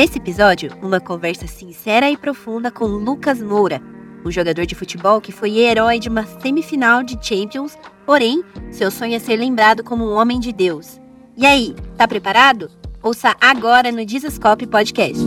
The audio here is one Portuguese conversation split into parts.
Nesse episódio, uma conversa sincera e profunda com Lucas Moura, um jogador de futebol que foi herói de uma semifinal de Champions, porém, seu sonho é ser lembrado como um homem de Deus. E aí, tá preparado? Ouça agora no Dizascope Podcast.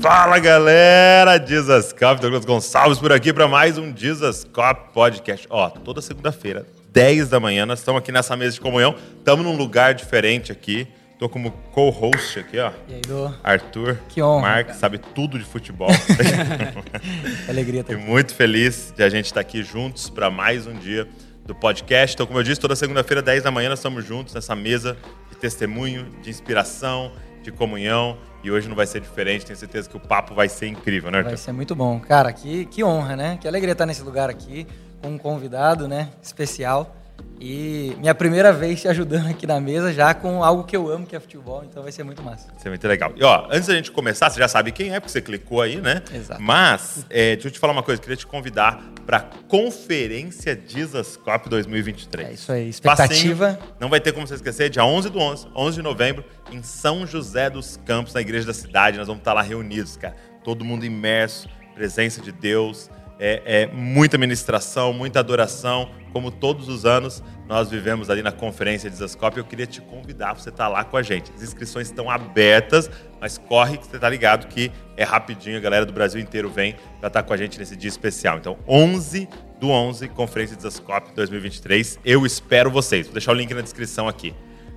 Fala galera, Dizascope, Douglas Gonçalves por aqui para mais um Dizascope Podcast. Ó, toda segunda-feira, 10 da manhã, nós estamos aqui nessa mesa de comunhão, estamos num lugar diferente aqui. Tô como co-host aqui, ó. E aí, do... Arthur. Que honra. Marques, sabe tudo de futebol. que alegria estar aqui. E muito feliz de a gente estar aqui juntos para mais um dia do podcast. Então, como eu disse, toda segunda-feira, 10 da manhã, nós estamos juntos nessa mesa de testemunho, de inspiração, de comunhão. E hoje não vai ser diferente, tenho certeza que o papo vai ser incrível, né, Arthur? Vai ser muito bom. Cara, que, que honra, né? Que alegria estar nesse lugar aqui com um convidado, né? Especial. E minha primeira vez te ajudando aqui na mesa, já com algo que eu amo, que é futebol, então vai ser muito massa. Vai ser muito legal. E ó, antes da gente começar, você já sabe quem é, porque você clicou aí, né? Exato. Mas, é, deixa eu te falar uma coisa, queria te convidar para a Conferência Dizascope 2023. É isso aí, expectativa. Passinho, não vai ter como você esquecer, dia 11 do 11, 11 de novembro, em São José dos Campos, na Igreja da Cidade, nós vamos estar lá reunidos, cara. Todo mundo imerso, presença de Deus, é, é, muita ministração, muita adoração, como todos os anos nós vivemos ali na conferência de Zascope. Eu queria te convidar para você estar lá com a gente. As inscrições estão abertas, mas corre que você está ligado que é rapidinho, a galera do Brasil inteiro vem para estar com a gente nesse dia especial. Então, 11 do 11, Conferência de Zascope 2023. Eu espero vocês. Vou deixar o link na descrição aqui.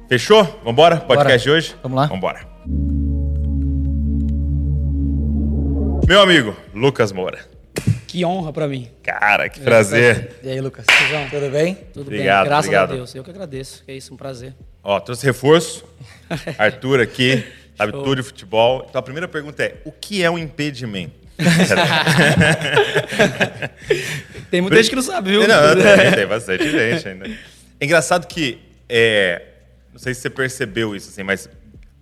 Fechou? Vamos embora? Podcast Bora. de hoje? Vamos lá. Vamos embora. Meu amigo, Lucas Moura. Que honra para mim. Cara, que prazer. E aí, Lucas? Tudo bem? Tudo obrigado, bem. Graças obrigado. a Deus. Eu que agradeço. É isso, um prazer. Ó, trouxe reforço. Arthur aqui, sabe tudo de futebol. Então a primeira pergunta é: o que é um impedimento? tem muita gente que não sabe, viu? Não, tem, tem bastante gente ainda. É engraçado que, é, não sei se você percebeu isso, assim, mas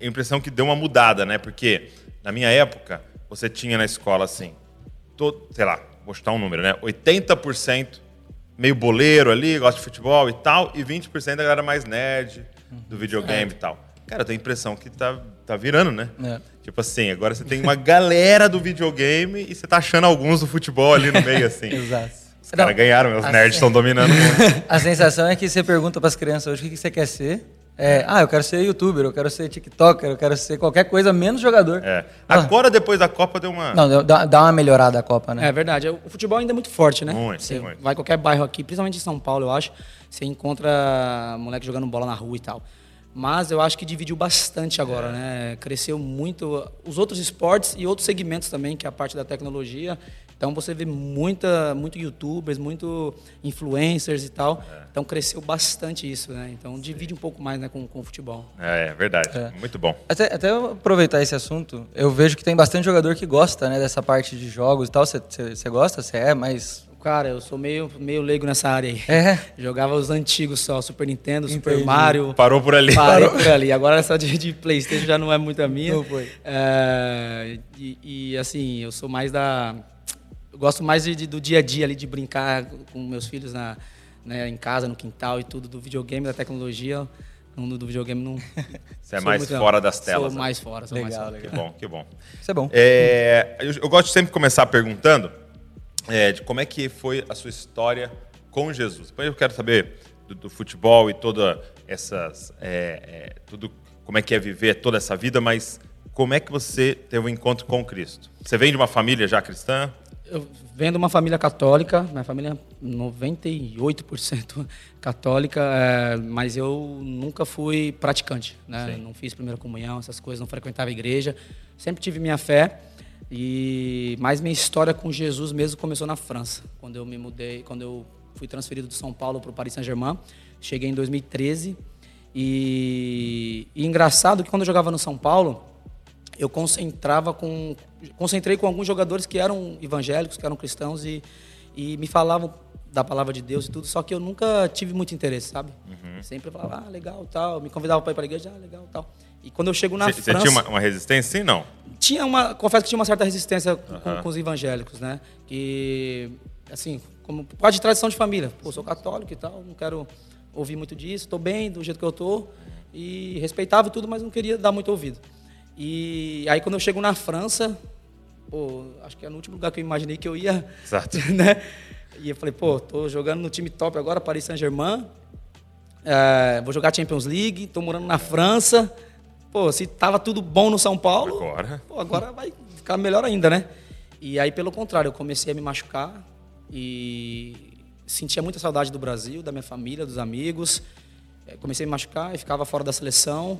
a impressão que deu uma mudada, né? Porque na minha época, você tinha na escola, assim, todo, sei lá, vou chutar um número, né? 80% meio boleiro ali, gosta de futebol e tal, e 20% da galera mais nerd do videogame é. e tal. Cara, eu tenho a impressão que tá, tá virando, né? É. Tipo assim, agora você tem uma galera do videogame e você tá achando alguns do futebol ali no meio, assim. Exato. Os caras ganharam, os nerds estão dominando. A sensação é que você pergunta para as crianças hoje o que você quer ser. É, ah, eu quero ser youtuber, eu quero ser tiktoker, eu quero ser qualquer coisa menos jogador. É. Agora, ah. depois da Copa, deu uma. Não, dá, dá uma melhorada a Copa, né? É verdade. O futebol ainda é muito forte, né? Muito, você muito. vai qualquer bairro aqui, principalmente em São Paulo, eu acho, você encontra moleque jogando bola na rua e tal. Mas eu acho que dividiu bastante agora, é. né? Cresceu muito os outros esportes e outros segmentos também, que é a parte da tecnologia. Então você vê muita, muito youtubers, muito influencers e tal. É. Então cresceu bastante isso, né? Então Sim. divide um pouco mais né, com, com o futebol. É, é verdade. É. Muito bom. Até, até aproveitar esse assunto, eu vejo que tem bastante jogador que gosta né, dessa parte de jogos e tal. Você gosta? Você é mais Cara, eu sou meio, meio leigo nessa área aí. É? Jogava os antigos só, Super Nintendo, Entendi. Super Mario. Parou por ali. Parei Parou. por ali. Agora essa de, de, Playstation já não é muito a minha. Não foi. É, e, e, assim, eu sou mais da gosto mais de, de, do dia a dia ali, de brincar com meus filhos na, né, em casa, no quintal e tudo, do videogame, da tecnologia. No, do videogame não. Você é mais fora das telas. Sou né? mais fora, sou legal, mais fora. Legal. Que bom, que bom. Isso é bom. É, eu, eu, gosto de sempre começar perguntando é, de como é que foi a sua história com Jesus. Depois eu quero saber do, do futebol e toda essas. É, é, tudo, como é que é viver toda essa vida, mas como é que você teve um encontro com Cristo? Você vem de uma família já cristã? Eu venho de uma família católica, minha família é 98% católica, é, mas eu nunca fui praticante, né? Não fiz primeira comunhão, essas coisas, não frequentava igreja. Sempre tive minha fé e mais minha história com Jesus mesmo começou na França, quando eu me mudei, quando eu fui transferido de São Paulo para o Paris Saint-Germain. Cheguei em 2013 e, e engraçado que quando eu jogava no São Paulo eu concentrava com concentrei com alguns jogadores que eram evangélicos, que eram cristãos e, e me falavam da palavra de Deus e tudo, só que eu nunca tive muito interesse, sabe? Uhum. Sempre falava, ah, legal, tal, me convidava para ir para a igreja, ah, legal, tal. E quando eu chego na cê, França... Você tinha uma, uma, resistência, sim, não? Tinha uma, confesso que tinha uma certa resistência uhum. com, com, os evangélicos, né? Que, assim, como por causa de tradição de família. Pô, sou católico e tal, não quero ouvir muito disso, estou bem do jeito que eu estou e respeitava tudo, mas não queria dar muito ouvido. E aí quando eu chego na França, pô, acho que é no último lugar que eu imaginei que eu ia, Exato. né? E eu falei, pô, tô jogando no time top agora, Paris Saint-Germain, é, vou jogar Champions League, tô morando na França. Pô, se tava tudo bom no São Paulo, Agora. pô, agora vai ficar melhor ainda, né? E aí, pelo contrário, eu comecei a me machucar e sentia muita saudade do Brasil, da minha família, dos amigos. É, Comecei a me machucar e ficava fora da seleção.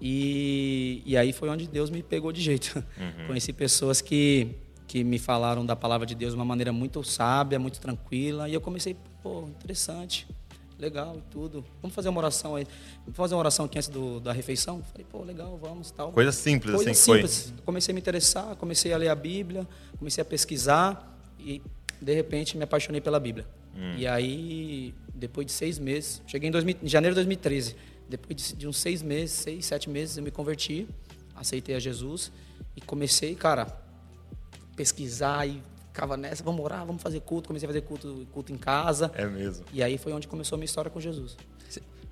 E, e aí foi onde Deus me pegou de jeito. Conheci pessoas que, que me falaram da palavra de Deus de uma maneira muito sábia, muito tranquila. E eu comecei, pô, interessante, legal e tudo. Vamos fazer uma oração aí. Vamos fazer uma oração aqui antes do, da refeição? Falei, pô, legal, vamos tal. Coisa simples, Coisa assim, simples. Comecei a me interessar, comecei a ler a Bíblia, comecei a pesquisar e, de repente, me apaixonei pela Bíblia. Hum. E aí, depois de seis meses, cheguei em, 2000 em janeiro de 2013. Depois de, de uns seis meses, seis, sete meses, eu me converti, aceitei a Jesus e comecei, cara, pesquisar e ficava nessa, vamos orar, vamos fazer culto. Comecei a fazer culto, culto em casa. É mesmo. E aí foi onde começou a minha história com Jesus.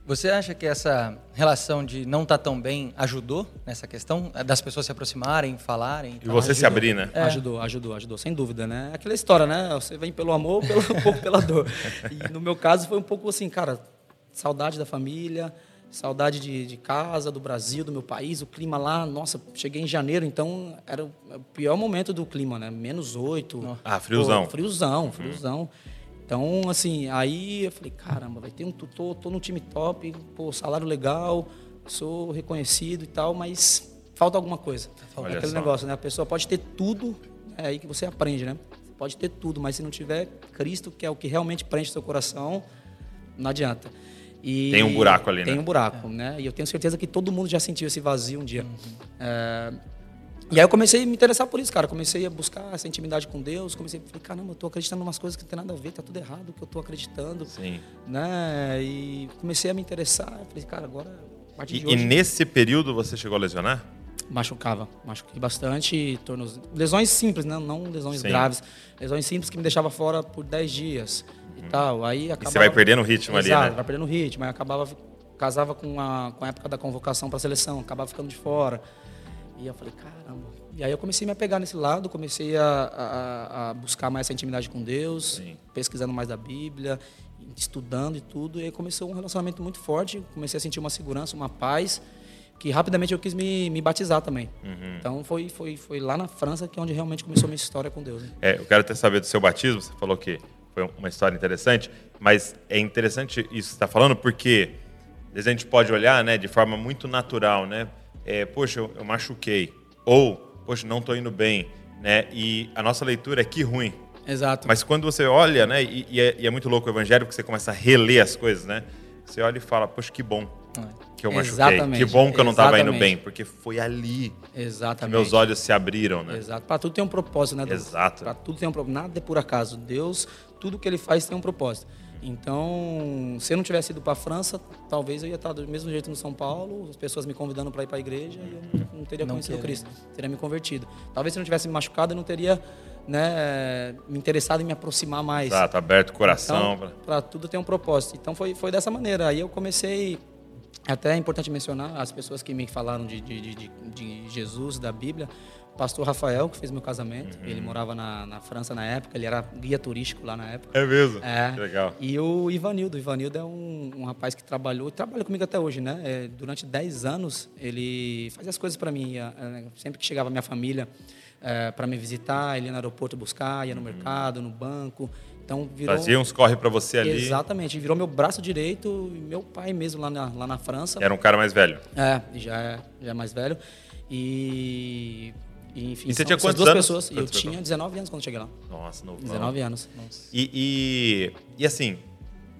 Você acha que essa relação de não estar tão bem ajudou nessa questão eh, das pessoas se aproximarem, falarem? E você se abrir, né? É. Ajudou, ajudou, ajudou, sem dúvida, né? Aquela história, né? Você vem pelo amor, pelo, um pouco pela dor. E no meu caso foi um pouco assim, cara, saudade da família, saudade de, de casa, do Brasil, do meu país, o clima lá, nossa, cheguei em janeiro, então era o o pior momento do clima, né? Menos oito. Ah, friozão. Pô, friozão, friozão. Então, assim, aí eu falei, caramba, vai ter um tutor, tô no time top, pô, salário legal, sou reconhecido e tal, mas falta alguma coisa. Falta Olha aquele só. negócio, né? A pessoa pode ter tudo, é aí que você aprende, né? Pode ter tudo, mas se não tiver Cristo, que é o que realmente preenche seu coração, não adianta. E Tem um buraco ali, Tem né? um buraco, né? E eu tenho certeza que todo mundo já sentiu esse vazio um dia. Uhum. É, e aí eu comecei a me interessar por isso, cara. Comecei a buscar essa intimidade com Deus. Comecei a falar, caramba, eu tô acreditando em umas coisas que não tem nada a ver, tá tudo errado o que eu tô acreditando. Sim. Né? E comecei a me interessar. Falei, cara, agora, E, de e hoje... nesse período você chegou a lesionar? Machucava, machuquei bastante, tornos... lesões simples, né? não lesões Sim. graves, lesões simples que me deixava fora por 10 dias e tal. Aí Uhum. E acabava... você vai perdendo o ritmo Exato, ali, né? vai perdendo ritmo, aí acabava casava com a com a época da convocação para a seleção, acabava ficando de fora. E eu falei, caramba. E aí eu comecei a me apegar nesse lado, comecei a, a, a buscar mais essa intimidade com Deus, Sim. pesquisando mais da Bíblia, estudando e tudo. E aí começou um relacionamento muito forte, comecei a sentir uma segurança, uma paz, que rapidamente eu quis me, me batizar também. Uhum. Então foi, foi, foi lá na França que é onde realmente começou a minha história com Deus. né? É, eu quero até saber do seu batismo. Você falou que foi uma história interessante, mas é interessante isso que você está falando porque às vezes a gente pode olhar, né, de forma muito natural, né? É, poxa, eu, eu machuquei ou poxa, não estou indo bem, né? E a nossa leitura é que ruim. Exato. Mas quando você olha, né, e, e é, e é muito louco o evangelho, porque você começa a reler as coisas, né? Você olha e fala, poxa, que bom que eu machuquei. Exatamente, Que bom que eu não estava indo bem, porque foi ali que Exatamente. meus olhos se abriram, né? Exato. Para tudo tem um propósito, né? Douglas? Exato. Para tudo tem um propósito. Nada é por acaso. Deus, tudo que ele faz tem um propósito. Então, se eu não tivesse ido para a França, talvez eu ia estar do mesmo jeito no São Paulo, as pessoas me convidando para ir para a igreja e eu não, teria Não conhecido teria. Cristo, teria me convertido. Talvez se eu não tivesse me machucado, eu não teria né, me interessado em me aproximar mais. Exato, aberto o coração. Então, para tudo tem um propósito. Então foi, foi dessa maneira. Aí eu comecei. Até é importante mencionar as pessoas que me falaram de, de, de- de Jesus, da Bíblia. Pastor Rafael, que fez meu casamento. Ele morava na, na França na época, ele era guia turístico lá na época. É mesmo? É. Que legal. E o Ivanildo. O Ivanildo é um, um rapaz que trabalhou, trabalha comigo até hoje, né? É, durante 10 anos, ele fazia as coisas para mim. Ia, é, sempre que chegava minha família para me visitar, ele ia no aeroporto buscar, ia no mercado, no banco. Então, virou... Fazia uns corre pra você ali. Exatamente, virou meu braço direito e meu pai mesmo lá na, lá na França. Era um cara mais velho. É, já é, já é mais velho. E, e, enfim, E você são tinha quantos duas anos? pessoas. Eu tinha anos? 19 anos quando cheguei lá. Nossa, não 19 anos. E, e, e assim,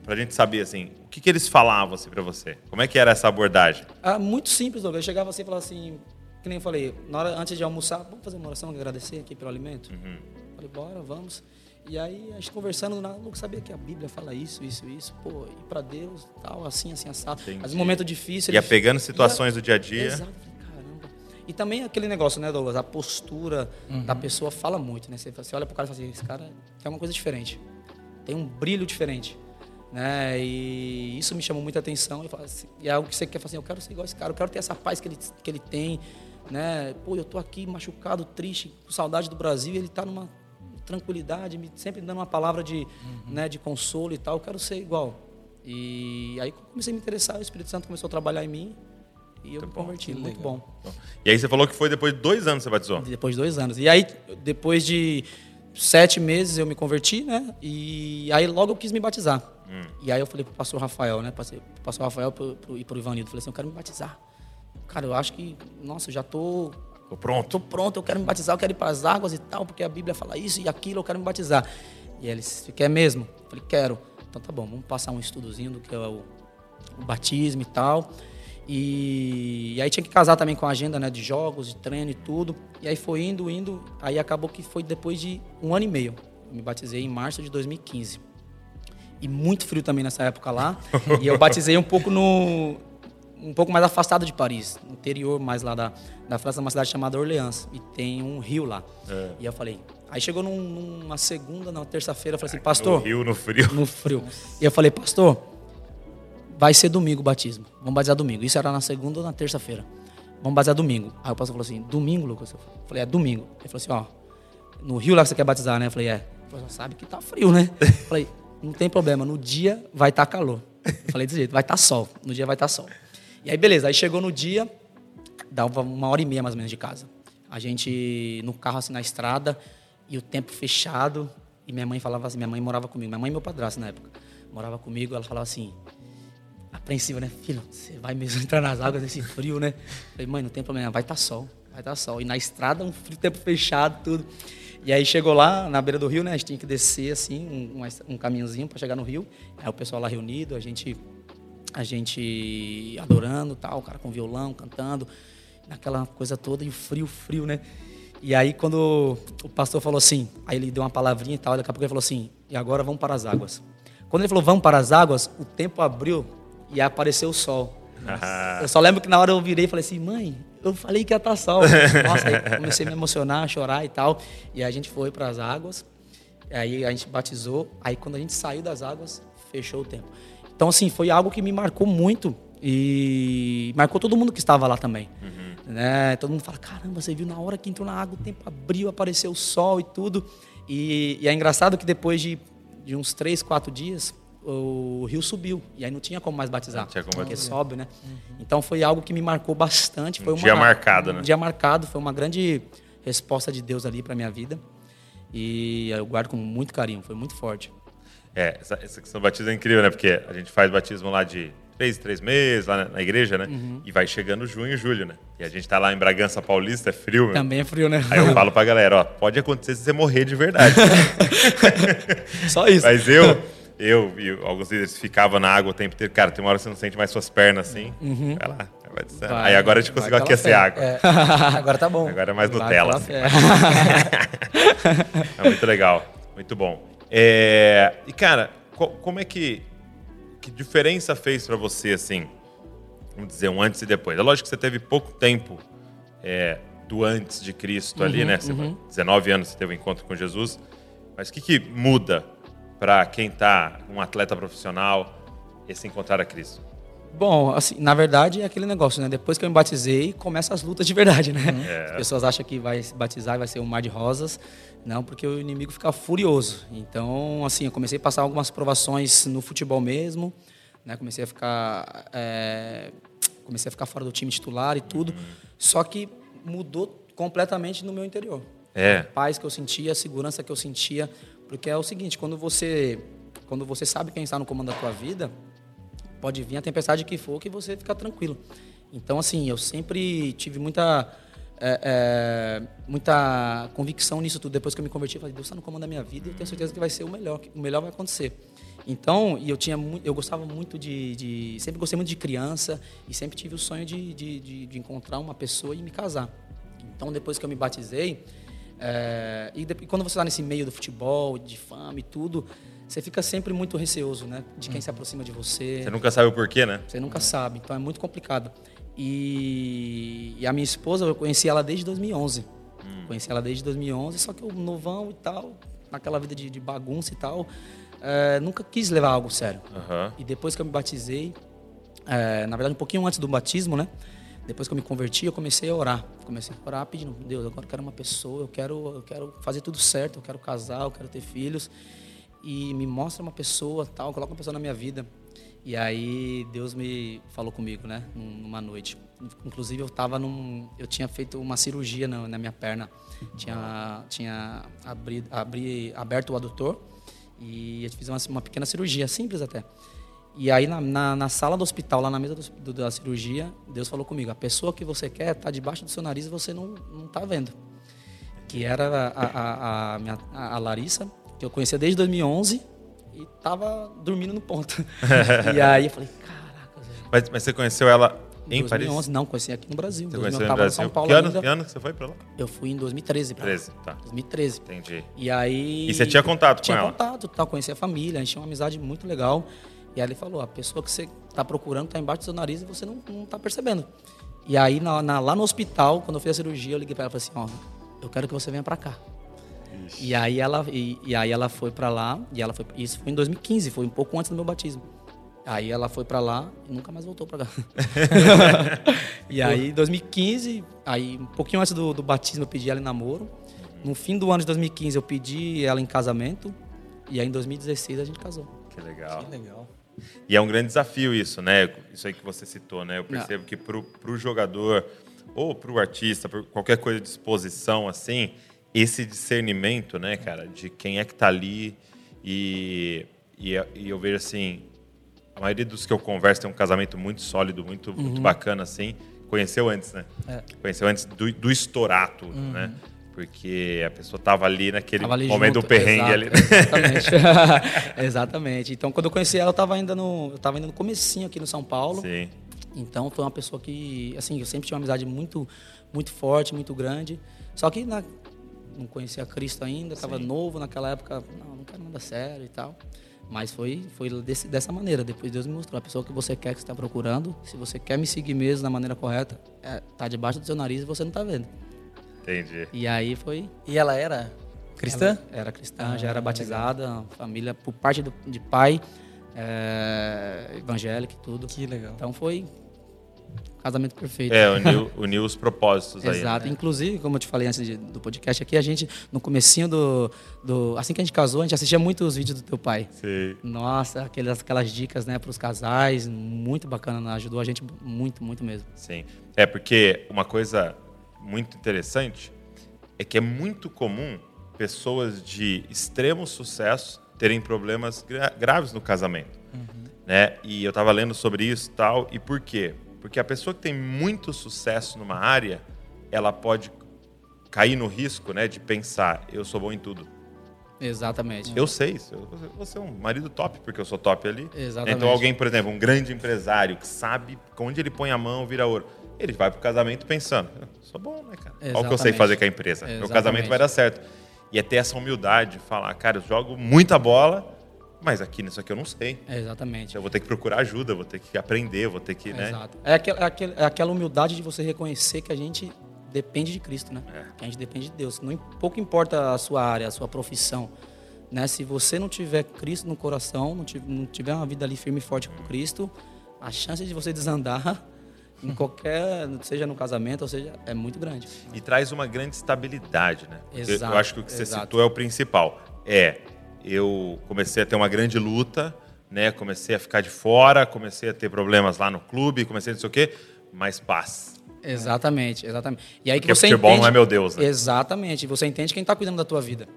pra gente saber assim, o que, que eles falavam assim pra você? Como é que era essa abordagem? Ah, muito simples, Douglas. Eu chegava assim e falava assim, que nem eu falei, na hora, antes de almoçar, vamos fazer uma oração, agradecer aqui pelo alimento? Uhum. Falei, bora, vamos. E aí, a gente conversando, Lucas, sabia que a Bíblia fala isso, isso, isso, pô, e pra Deus, tal, assim, assim, assado. Entendi. Mas um momento difícil. Ia pegando situações ia- do dia a dia. Exato. E também aquele negócio, né, Douglas? A postura da pessoa fala muito, né? Você, você olha pro cara e fala assim, esse cara tem uma coisa diferente. tem um brilho diferente. Né? E isso me chamou muita atenção. E, assim, e é algo que você quer fazer, assim, eu quero ser igual esse cara, eu quero ter essa paz que ele, que ele tem. Né? Pô, eu tô aqui machucado, triste, com saudade do Brasil, e ele está numa tranquilidade, me, sempre dando uma palavra de, uhum. né, de consolo e tal, eu quero ser igual. E aí comecei a me interessar, o Espírito Santo começou a trabalhar em mim e eu muito me converti, bom, muito bom. E aí você falou que foi depois de dois anos que você batizou? Depois de dois anos. E aí, depois de sete meses eu me converti, né? E aí logo eu quis me batizar. Hum. E aí eu falei pro pastor Rafael, né? Passei pro pastor Rafael pro, pro, e pro Ivanildo. Falei assim, eu quero me batizar. Cara, eu acho que, nossa, eu já tô Tô pronto. Tô pronto, eu quero me batizar, eu quero ir para as águas e tal, porque a Bíblia fala isso e aquilo, eu quero me batizar. E eles, quer mesmo? Eu falei, quero. Então tá bom, vamos passar um estudozinho do que é o, o batismo e tal. E, e, aí tinha que casar também com a agenda né, de jogos, de treino e tudo. E aí foi indo, indo. Aí acabou que foi depois de um ano e meio. Eu me batizei em março de 2015. E muito frio também nessa época lá. e eu batizei um pouco no, um pouco mais afastado de Paris, no interior mais lá da, da França, uma cidade chamada Orleans, e tem um rio lá. É. E eu falei, aí chegou num, numa segunda, na terça-feira, eu falei assim, pastor... No rio, no frio. No frio. E eu falei, pastor, vai ser domingo o batismo, vamos batizar domingo. Isso era na segunda ou na terça-feira. Vamos batizar domingo. Aí o pastor falou assim, domingo, Lucas? Eu falei, é domingo. Ele falou assim, ó, no rio lá que você quer batizar, né? Eu falei, é. Ele falou, sabe que tá frio, né? Eu falei, não tem problema, no dia vai estar tá calor. Eu falei desse jeito, vai estar tá sol, no dia vai estar tá sol. E aí, beleza. Aí chegou no dia, dava uma hora e meia mais ou menos de casa. A gente no carro, assim, na estrada, e o tempo fechado. E minha mãe falava assim: minha mãe morava comigo, minha mãe e meu padrasto na época. Morava comigo, ela falava assim, apreensiva, né? Filho, você vai mesmo entrar nas águas nesse frio, né? falei, mãe, não tem problema, vai estar tá sol, vai estar tá sol. E na estrada, um frio, tempo fechado, tudo. E aí chegou lá, na beira do rio, né? A gente tinha que descer, assim, um, um, caminhozinho para chegar no rio. Aí o pessoal lá reunido, a gente a gente adorando, tal, o cara com violão, cantando, naquela coisa toda, e o frio, frio, né? E aí quando o pastor falou assim, aí ele deu uma palavrinha e tal, daqui a pouco ele falou assim, e agora vamos para as águas. Quando ele falou vamos para as águas, o tempo abriu e apareceu o sol. Nossa. Eu só lembro que na hora eu virei e falei assim, mãe, eu falei que ia estar tá sol. Nossa, aí comecei a me emocionar, a chorar e tal. E a gente foi para as águas, aí a gente batizou, aí quando a gente saiu das águas, fechou o tempo. Então, assim, foi algo que me marcou muito e marcou todo mundo que estava lá também. Uhum. Né? Todo mundo fala: caramba, você viu na hora que entrou na água, o tempo abriu, apareceu o sol e tudo. E, e é engraçado que depois de, de uns três, quatro dias, o rio subiu. E aí não tinha como mais batizar. Não tinha como porque batizar. sobe, né? Uhum. Então foi algo que me marcou bastante. Foi um uma, dia marcado, né? Um dia marcado. Foi uma grande resposta de Deus ali para minha vida. E eu guardo com muito carinho. Foi muito forte. É, essa, essa questão do batismo é incrível, né? Porque a gente faz batismo lá de três, três meses, lá na, na igreja, né? Uhum. E vai chegando junho e julho, né? E a gente tá lá em Bragança Paulista, é frio, meu. Também é frio, né? Aí eu falo pra galera, ó, pode acontecer se você morrer de verdade. Só isso. Mas eu, eu e alguns líderes ficavam na água o tempo inteiro. Cara, tem uma hora que você não sente mais suas pernas assim. Uhum. Vai lá. Vai vai, aí agora a gente conseguiu aquecer a água. É. Agora tá bom. Agora é mais Nutella. Assim. é muito legal. Muito bom. É, e, cara, co como é que. Que diferença fez para você, assim? Vamos dizer, um antes e depois. É lógico que você teve pouco tempo é, do antes de Cristo uhum, ali, né? Você, uhum. 19 anos você teve um encontro com Jesus. Mas o que, que muda para quem tá um atleta profissional esse encontrar a Cristo? Bom, assim, na verdade é aquele negócio, né? Depois que eu me batizei, começam as lutas de verdade, né? Uhum. É. As pessoas acham que vai se batizar e vai ser um mar de rosas. Não, porque o inimigo fica furioso. Então, assim, eu comecei a passar algumas provações no futebol mesmo, né? Comecei a ficar, é... comecei a ficar fora do time titular e tudo. Uhum. Só que mudou completamente no meu interior. É. A paz que eu sentia, a segurança que eu sentia, porque é o seguinte, quando você, quando você sabe quem está no comando da tua vida, pode vir a tempestade que for que você fica tranquilo. Então, assim, eu sempre tive muita é, é, muita convicção nisso tudo. Depois que eu me converti, eu falei, Deus está no comando da minha vida e eu tenho certeza que vai ser o melhor, que o melhor vai acontecer. Então, e eu tinha eu gostava muito de, de, sempre gostei muito de criança e sempre tive o sonho de, de, de, de encontrar uma pessoa e me casar. Então, depois que eu me batizei, é, e, depois, quando você está nesse meio do futebol, de fama e tudo, você fica sempre muito receoso, né? De quem se aproxima de você. Você nunca sabe o porquê, né? Você nunca sabe, então é muito complicado. E, e a minha esposa, eu conheci ela desde 2011. Hum. Conheci ela desde 2011, só que eu novão e tal, naquela vida de, de bagunça e tal. é, nunca quis levar algo sério. Aham. E depois que eu me batizei, é, na verdade um pouquinho antes do batismo, né? Depois que eu me converti, eu comecei a orar. Comecei a orar pedindo, Deus, agora eu quero uma pessoa, eu quero, eu quero fazer tudo certo, eu quero casar, eu quero ter filhos. E me mostra uma pessoa, tal, coloca uma pessoa na minha vida. E aí Deus me falou comigo, né? num- Numa noite. Inclusive eu estava num, eu tinha feito uma cirurgia na, na minha perna. Tinha, tinha abri, abri, aberto o adutor e eu fiz uma, uma pequena cirurgia, simples até. E aí, na, na, na sala do hospital, lá na mesa do- do- da cirurgia, Deus falou comigo: a pessoa que você quer está debaixo do seu nariz e você não, não tá vendo. Que era a, a, a, minha- a- Larissa, que eu conhecia desde 2011 e tava dormindo no ponto. e aí eu falei: caraca. Mas, mas você conheceu ela em 2011, Paris? não, conheci aqui no Brasil. Você 2011, conheceu eu no em Brasil? São Paulo que, ano, que ano que você foi pra lá? Eu fui em 2013 pra lá. 13, tá. 2013. Entendi. E aí. E você tinha contato com tinha ela? contato, tal, conhecia a família, a gente tinha uma amizade muito legal. E aí ele falou: a pessoa que você tá procurando tá embaixo do seu nariz e você não, não tá percebendo. E aí, na- na- lá no hospital, quando eu fiz a cirurgia, eu liguei pra ela e falei assim: ó, eu quero que você venha pra cá. E aí ela, e, e aí ela foi pra lá, e ela foi. Isso foi em 2015, foi um pouco antes do meu batismo. Aí ela foi pra lá e nunca mais voltou pra cá. e aí, em 2015, aí um pouquinho antes do, do batismo, eu pedi ela em namoro. No fim do ano de 2015, eu pedi ela em casamento. E aí, em 2016, a gente casou. Que legal. Que legal. E é um grande desafio isso, né? Isso aí que você citou, né? Eu percebo que pro, pro jogador ou pro artista, por qualquer coisa de exposição assim, esse discernimento, né, cara, de quem é que tá ali e, e, e eu vejo assim, a maioria dos que eu converso tem um casamento muito sólido, muito, Uhum. muito bacana assim. Conheceu antes, né? É. Conheceu antes do, do estourar tudo, né? Porque a pessoa tava ali naquele. Tava ali momento junto, do perrengue exato, ali. né? Exatamente. exatamente. Então, quando eu conheci ela, eu tava ainda no, eu tava ainda no comecinho aqui no São Paulo. Sim. Então foi uma pessoa que, assim, eu sempre tinha uma amizade muito, muito forte, muito grande. Só que na- não conhecia Cristo ainda, estava novo naquela época, não, não quero nada sério e tal. Mas foi, foi desse- dessa maneira. Depois Deus me mostrou a pessoa que você quer que você está procurando. Se você quer me seguir mesmo da maneira correta, é, tá debaixo do seu nariz e você não tá vendo. Entendi. E aí foi. E ela era cristã? Ela era cristã, Ah, já era batizada, família por parte do- de pai, é, evangélico e tudo. Que legal. Então foi casamento perfeito. É, uniu, uniu os propósitos aí. né? Exato. Inclusive, como eu te falei antes de- do podcast aqui, a gente, no comecinho do, do... Assim que a gente casou, a gente assistia muito os vídeos do teu pai. Sim. Nossa, aquelas, aquelas dicas, né, para os casais, muito bacana, né? ajudou a gente muito, muito mesmo. Sim. É porque uma coisa muito interessante é que é muito comum pessoas de extremo sucesso terem problemas gra- graves no casamento. Né? E eu estava lendo sobre isso e tal. E por quê? Porque a pessoa que tem muito sucesso numa área, ela pode cair no risco né, de pensar, eu sou bom em tudo. Exatamente. Eu sei isso. Eu vou ser um marido top, porque eu sou top ali. Exatamente. Então alguém, por exemplo, um grande empresário que sabe onde ele põe a mão, vira ouro. Ele vai pro casamento pensando, "Eu sou bom, né, cara? Olha o que eu sei Exatamente. fazer com a empresa. Meu Exatamente. casamento vai dar certo. E é ter essa humildade de falar, cara, eu jogo muita bola, mas aqui nisso aqui eu não sei. Exatamente. Eu vou ter que procurar ajuda, vou ter que aprender, vou ter que, né? Exato. É aquela, é aquela- é aquela humildade de você reconhecer que a gente depende de Cristo, né? É. Que a gente depende de Deus. Não, pouco importa a sua área, a sua profissão. Né? Se você não tiver Cristo no coração, não tiver uma vida ali firme e forte com Cristo, a chance de você desandar em qualquer, seja no casamento, ou seja, é muito grande. E traz uma grande estabilidade, né? Exato, eu acho que o que você exato. citou é o principal. É, eu comecei a ter uma grande luta, né? Comecei a ficar de fora, comecei a ter problemas lá no clube, comecei a não sei o quê, mas paz. Exatamente, exatamente. E aí que Porque você futebol entende, não é meu Deus, né? Exatamente. Você entende quem está cuidando da tua vida,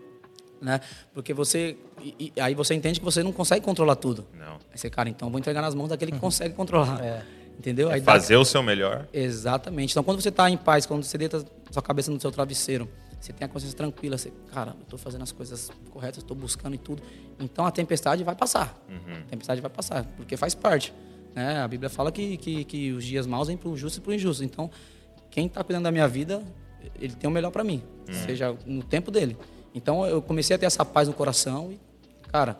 né? Porque você e, e aí você entende que você não consegue controlar tudo. Não. Aí você, cara, então eu vou entregar nas mãos daquele que consegue controlar. É. Entendeu? É Aí dá- fazer o seu melhor. Exatamente. Então, quando você está em paz, quando você deita sua cabeça no seu travesseiro, você tem a consciência tranquila, você, cara, eu estou fazendo as coisas corretas, estou buscando e tudo. Então, a tempestade vai passar. A tempestade vai passar, porque faz parte. Né? A Bíblia fala que, que, que os dias maus vêm para o justo e para o injusto. Então, quem está cuidando da minha vida, ele tem o melhor para mim, seja no tempo dele. Então, eu comecei a ter essa paz no coração e, cara,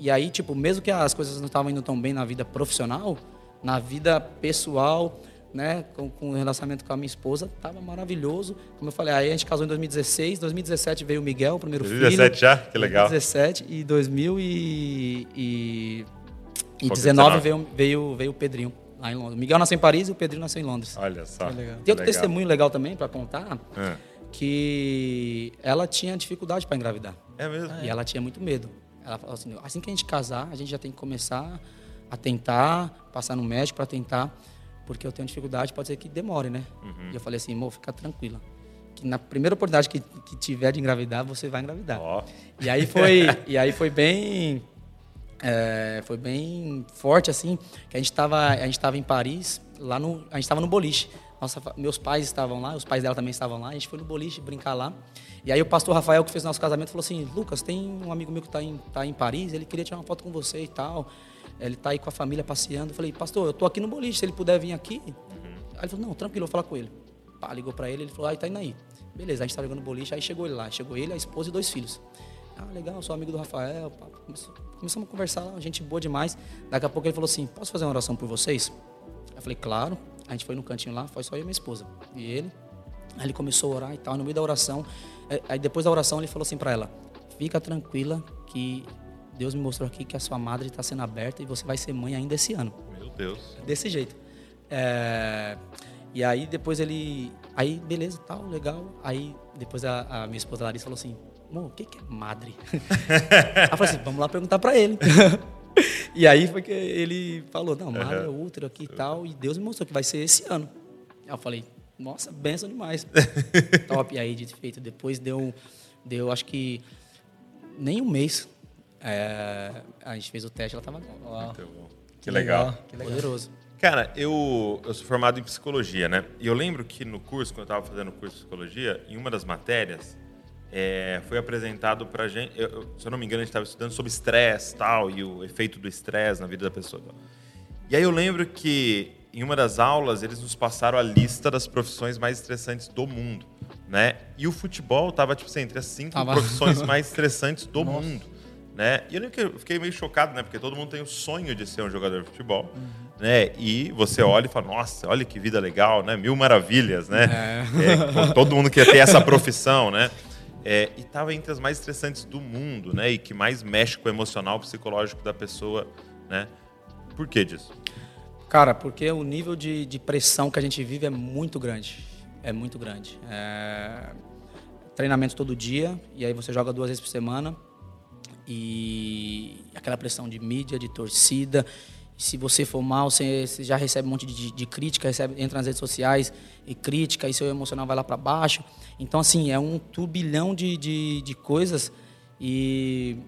e aí, tipo, mesmo que as coisas não estavam indo tão bem na vida profissional, na vida pessoal, né, com, com o relacionamento com a minha esposa, tava maravilhoso. Como eu falei, aí a gente casou em 2016, 2017 veio o Miguel, o primeiro 2017 filho. já? Que legal. 2017 e 2019 veio, veio, veio o Pedrinho lá em Londres. O Miguel nasceu em Paris e o Pedrinho nasceu em Londres. Olha só. Que legal. Tem outro legal. testemunho legal também para contar, É. que ela tinha dificuldade para engravidar. É mesmo? E ela tinha muito medo. Ela falou assim: assim que a gente casar, a gente já tem que começar a tentar, passar no médico para tentar, porque eu tenho dificuldade, pode ser que demore, né? Uhum. E eu falei assim: amor, fica tranquila. Que na primeira oportunidade que, que tiver de engravidar, você vai engravidar. Ó. E aí foi, e aí foi bem, é, foi bem forte assim, que a gente estava, a gente estava em Paris, lá no, a gente estava no boliche. Nossa, meus pais estavam lá, os pais dela também estavam lá. A gente foi no boliche brincar lá. E aí o pastor Rafael que fez o nosso casamento falou assim: Lucas, tem um amigo meu que está em, tá em Paris, ele queria tirar uma foto com você e tal. Ele tá aí com a família passeando. Eu falei, pastor, eu tô aqui no boliche, se ele puder vir aqui. Aí ele falou, não, tranquilo, vou falar com ele. Pá, ligou pra ele, ele falou, ah, tá indo aí. Beleza, a gente tava jogando boliche, aí chegou ele lá. Chegou ele, a esposa e dois filhos. Ah, legal, sou amigo do Rafael. pá. Começamos a conversar lá, gente boa demais. Daqui a pouco ele falou assim, posso fazer uma oração por vocês? Eu falei, claro. A gente foi no cantinho lá, foi só eu e minha esposa. E ele. Aí ele começou a orar e tal. No meio da oração, eh, aí depois da oração ele falou assim pra ela: Fica tranquila que Deus me mostrou aqui que a sua madre está sendo aberta e você vai ser mãe ainda esse ano. Meu Deus. Desse jeito. É, e aí depois ele. Aí, beleza, tal, legal. Aí depois a, a minha esposa Larissa falou assim: Amor, o que, que é madre? eu falei assim: vamos lá perguntar pra ele. e aí foi que ele falou: Não, madre é útero aqui e tal. E Deus me mostrou que vai ser esse ano. Aí eu falei: Nossa, benção demais. Top. E aí, de feito, depois deu, deu acho que nem um mês. É, a gente fez o teste, ela tava Muito bom. Que legal. Que legal. poderoso. Cara, eu, eu sou formado em psicologia, né? E eu lembro que no curso, quando eu estava fazendo o curso de psicologia, em uma das matérias, é, foi apresentado pra gente. eu- se eu não me engano, a gente estava estudando sobre estresse tal, e o efeito do estresse na vida da pessoa. tal. E aí eu lembro que em uma das aulas eles nos passaram a lista das profissões mais estressantes do mundo, né? E o futebol tava tipo assim, entre as cinco Tava. profissões mais estressantes do mundo, né? E eu fiquei meio chocado, né? Porque todo mundo tem o sonho de ser um jogador de futebol, né? E você olha e fala, nossa, olha que vida legal, né? Mil maravilhas, né? É, todo mundo quer ter essa profissão, né? É, e tava entre as mais estressantes do mundo, né? E que mais mexe com o emocional, psicológico da pessoa, né? Por que disso? Cara, porque o nível de, de pressão que a gente vive é muito grande. É muito grande. É... Treinamento todo dia, e aí você joga duas vezes por semana. E aquela pressão de mídia, de torcida. Se você for mal, você, você já recebe um monte de, de crítica, recebe, entra nas redes sociais e crítica, e seu emocional vai lá para baixo. Então, assim, é um turbilhão de, de, de coisas. E,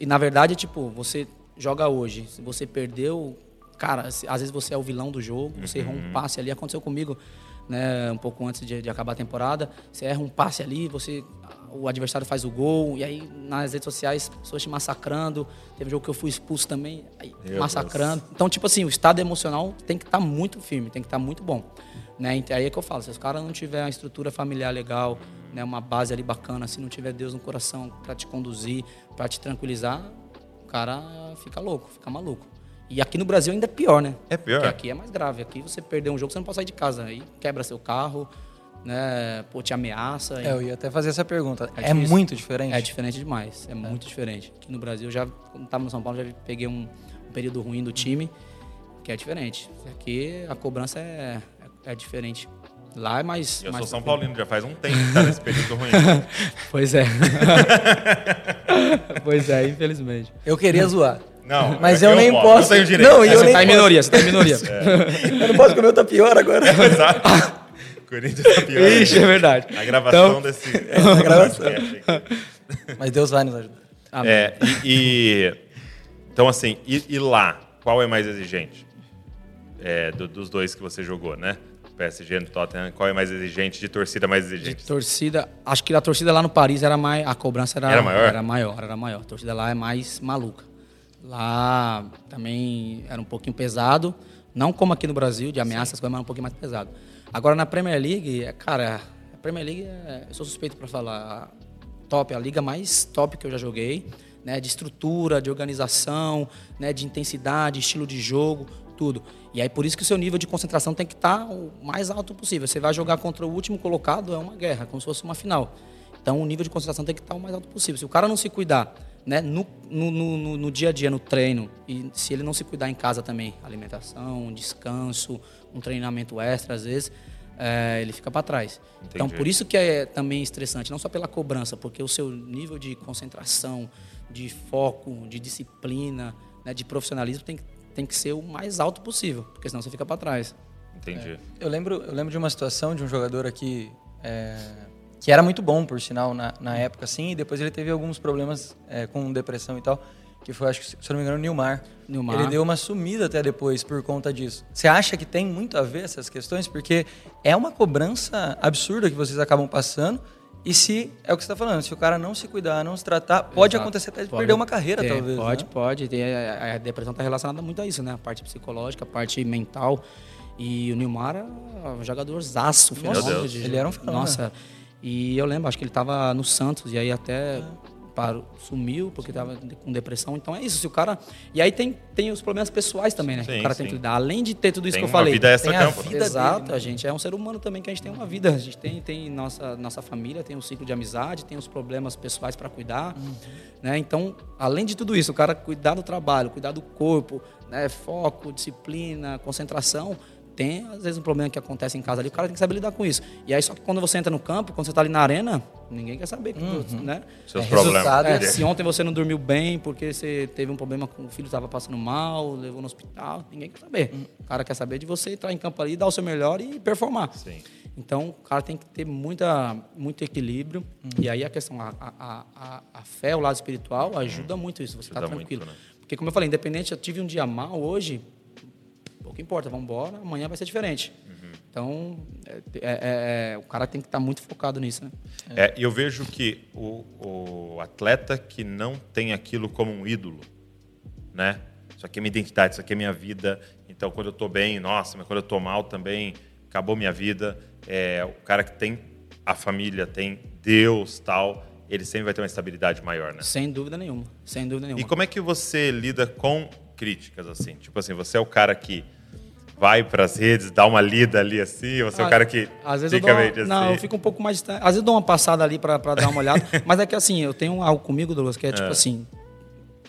e, na verdade, tipo, você joga hoje. Se você perdeu, cara, às vezes você é o vilão do jogo, você errou um passe ali. Aconteceu comigo, né, um pouco antes de, de acabar a temporada. Você erra um passe ali, você o adversário faz o gol, e aí nas redes sociais, pessoas te massacrando. Teve um jogo que eu fui expulso também, massacrando. Então, tipo assim, o estado emocional tem que estar muito firme, tem que estar muito bom. Né? Então, aí é que eu falo, se os caras não tiver uma estrutura familiar legal, né, uma base ali bacana, se não tiver Deus no coração para te conduzir, para te tranquilizar, o cara fica louco, fica maluco. E aqui no Brasil ainda é pior, né? É pior? Porque aqui é mais grave. Aqui você perder um jogo, você não pode sair de casa. Aí quebra seu carro, né? Pô, te ameaça. É, eu ia até fazer essa pergunta. É É, muito diferente? É diferente demais, é, muito diferente. Aqui no Brasil, já, quando estava no São Paulo, já peguei um, um período ruim do time, que é diferente. Aqui a cobrança é, é, é diferente. Lá é mais. Eu mais sou São. Paulino, já faz um tempo que tá nesse período ruim. Pois é. pois é, infelizmente. Eu queria zoar. Não, Mas é eu que nem posso. posso. Eu tenho direito. Não, eu você nem tá em minoria, você tá em minoria. Eu não posso comer, tá pior agora. Exato. Corinthians tá pior. Ixi, é verdade. A gravação Então- desse. a gravação. Mas Deus vai nos ajudar. Amém. É, e, e- Então, assim, e, e lá, qual é mais exigente? É, do- dos dois que você jogou, né? PSG no Tottenham, qual é mais exigente? De torcida mais De exigente? torcida, acho que a torcida lá no Paris era mais, a cobrança era, Era maior? Era maior, era maior. A torcida lá é mais maluca. Lá também era um pouquinho pesado, não como aqui no Brasil, de ameaças, coisas, mas um pouquinho mais pesado. Agora na Premier League, é, cara, a Premier League, é, eu sou suspeito para falar, top, a liga mais top que eu já joguei, né, de estrutura, de organização, né, de intensidade, estilo de jogo, tudo. E aí por isso que o seu nível de concentração tem que estar tá o mais alto possível. Você vai jogar contra o último colocado, é uma guerra, como se fosse uma final. Então o nível de concentração tem que estar tá o mais alto possível. Se o cara não se cuidar né, no, no, no, no, dia a dia, no treino, e se ele não se cuidar em casa também, alimentação, descanso, um treinamento extra, às vezes, é, ele fica para trás. Entendi. Então, por isso que é também estressante, não só pela cobrança, porque o seu nível de concentração, de foco, de disciplina, né, de profissionalismo tem, tem que ser o mais alto possível, porque senão você fica para trás. Entendi. É, eu, lembro, eu lembro de uma situação de um jogador aqui é, que era muito bom, por sinal, na, na época, assim, e depois ele teve alguns problemas é, com depressão e tal que foi, acho que, se eu não me engano, o Nilmar. Nilmar. Ele deu uma sumida até depois por conta disso. Você acha que tem muito a ver essas questões? Porque é uma cobrança absurda que vocês acabam passando. E se, é o que você está falando, se o cara não se cuidar, não se tratar, pode Exato. acontecer até de pode, perder uma carreira, é, talvez. Pode, né? pode. A, a depressão está relacionada muito a isso, né? A parte psicológica, a parte mental. E o Nilmar é um jogador zaço. Nossa, de, ele era um fenômeno. Nossa, e eu lembro, acho que ele estava no Santos, e aí até... É parou, sumiu porque estava com depressão. Então é isso. Se o cara. E aí tem, tem os problemas pessoais também, né? Sim, o cara sim. tem que lidar. Além de ter tudo isso tem que eu falei. Vida tem campo. a vida Exato. Dele, né? A gente é um ser humano também que a gente tem uma vida. A gente tem, tem nossa, nossa família, tem um ciclo de amizade, tem os problemas pessoais para cuidar. Uhum. Né? Então, além de tudo isso, o cara cuidar do trabalho, cuidar do corpo, né? foco, disciplina, concentração tem, às vezes, um problema que acontece em casa ali, o cara tem que saber lidar com isso. E aí, só que quando você entra no campo, quando você está ali na arena, ninguém quer saber. Uhum. Né? Seus é, problemas. É, se ontem você não dormiu bem porque você teve um problema com o filho estava passando mal, levou no hospital, ninguém quer saber. Uhum. O cara quer saber de você entrar em campo ali, dar o seu melhor e performar. Sim. Então, o cara tem que ter muita, muito equilíbrio. Uhum. E aí a questão, a, a, a, a, fé, o lado espiritual, ajuda uhum. muito isso, você está tranquilo. Muito, né? Porque, como eu falei, independente, eu tive um dia mal hoje, pouco importa, vamos embora, amanhã vai ser diferente. Uhum. Então, é, é, é, o cara tem que estar tá muito focado nisso. Né? É, eu vejo que o, o, atleta que não tem aquilo como um ídolo, né? Isso aqui é minha identidade, isso aqui é minha vida. Então, quando eu estou bem, nossa, mas quando eu estou mal também, acabou minha vida. É, o cara que tem a família, tem Deus, tal, ele sempre vai ter uma estabilidade maior, né? Sem dúvida nenhuma, sem dúvida nenhuma. E como é que você lida com críticas assim? Tipo assim, você é o cara que vai para as redes, dá uma lida ali assim? Você ah, é o ah, cara que às vezes fica meio assim? Não, eu fico um pouco mais distante. Às vezes eu dou uma passada ali para dar uma olhada. mas é que assim, eu tenho algo comigo, Douglas, que é tipo é. assim: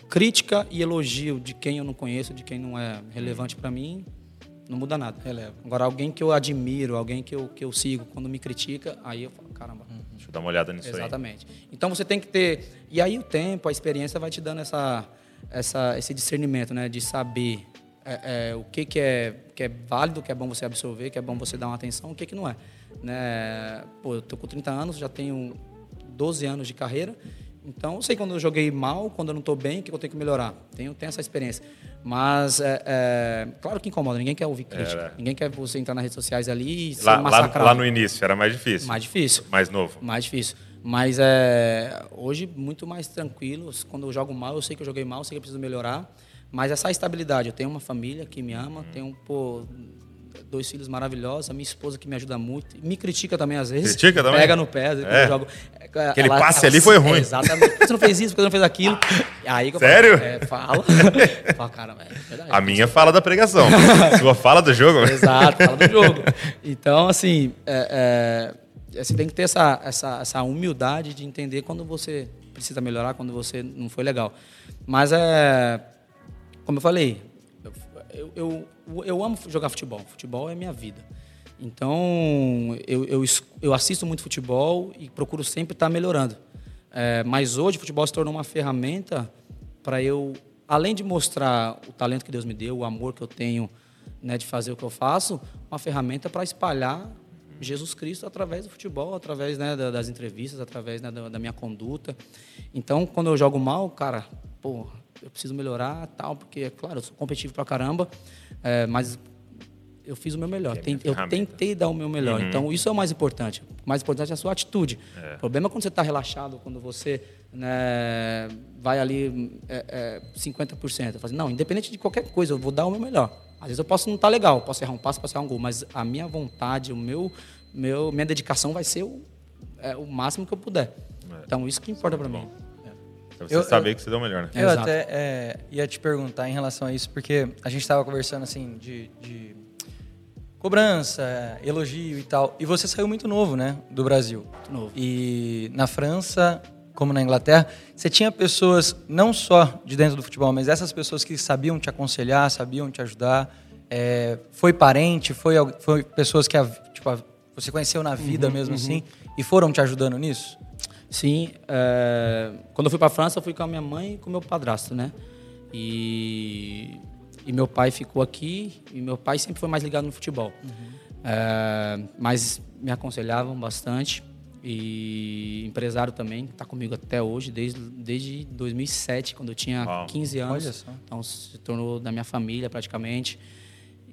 crítica e elogio de quem eu não conheço, de quem não é relevante para mim, não muda nada. Releva. Agora, alguém que eu admiro, alguém que eu, que eu sigo, quando me critica, aí eu falo, caramba. Uhum. Deixa eu dar uma olhada nisso Exatamente. aí. Exatamente. Então você tem que ter. E aí o tempo, a experiência vai te dando essa, essa, esse discernimento, né? De saber é, é, o que, que, é, que é válido, que é bom você absorver, que é bom você dar uma atenção, o que, que não é. Né? Pô, eu tô com 30 anos, já tenho 12 anos de carreira, então eu sei quando eu joguei mal, quando eu não estou bem, o que eu tenho que melhorar. Tenho, tenho essa experiência. Mas, é, é, claro que incomoda, ninguém quer ouvir crítica. Ninguém quer você entrar nas redes sociais ali e ser lá, massacrado. Lá, lá no início era mais difícil. Mais difícil. Mais novo. Mais difícil. Mas é, hoje, muito mais tranquilo. Quando eu jogo mal, eu sei que eu joguei mal, eu sei que eu preciso melhorar. Mas essa estabilidade, eu tenho uma família que me ama, tenho pô, dois filhos maravilhosos, a minha esposa que me ajuda muito, me critica também às vezes. Critica também? Pega no pé, é. jogo. Aquele ela, passe ela, ali foi ruim. É, exatamente. Por que você não fez isso? Por que você não fez aquilo? Aí Sério? Falo, é, fala. fala, cara, é verdade. A minha fala da pregação. Sua fala do jogo. Exato, fala do jogo. Então, assim, é, é, você tem que ter essa, essa, essa humildade de entender quando você precisa melhorar, quando você não foi legal. Mas é como eu falei, eu, eu, eu amo jogar futebol. Futebol é minha vida. Então, eu, eu, eu assisto muito futebol e procuro sempre estar melhorando. É, mas hoje, o futebol se tornou uma ferramenta para eu, além de mostrar o talento que Deus me deu, o amor que eu tenho né, de fazer o que eu faço, uma ferramenta para espalhar Jesus Cristo através do futebol, através né, das entrevistas, através né, da, minha conduta. Então, quando eu jogo mal, cara, pô, eu preciso melhorar, tal, porque, é claro, eu sou competitivo pra caramba, é, mas eu fiz o meu melhor. É eu tentei dar o meu melhor. Uhum. Então, isso é o mais importante. O mais importante é a sua atitude. É. O problema é quando você está relaxado, quando você né, vai ali é, é, 50%. Eu falo, não, independente de qualquer coisa, eu vou dar o meu melhor. Às vezes eu posso não estar tá legal, posso errar um passo, posso errar um gol, mas a minha vontade, o meu, meu minha dedicação vai ser o, é, o máximo que eu puder. É. Então, isso que importa para mim. Pra você Eu- saber que você deu o melhor, né? Eu Exato. até é, ia te perguntar em relação a isso, porque a gente estava conversando assim de, de cobrança, elogio e tal. E você saiu muito novo, né, do Brasil. Muito novo. E na França, como na Inglaterra, você tinha pessoas não só de dentro do futebol, mas essas pessoas que sabiam te aconselhar, sabiam te ajudar. É, foi parente, foi, foi pessoas que a- tipo, a- você conheceu na vida Uhum, mesmo assim e foram te ajudando nisso? Sim, é, quando eu fui para a França, eu fui com a minha mãe e com o meu padrasto, né? E, e meu pai ficou aqui, e meu pai sempre foi mais ligado no futebol. É, mas me aconselhavam bastante, e empresário também, está comigo até hoje, desde, desde 2007, quando eu tinha Uau. 15 anos. Olha só. Então se tornou da minha família praticamente.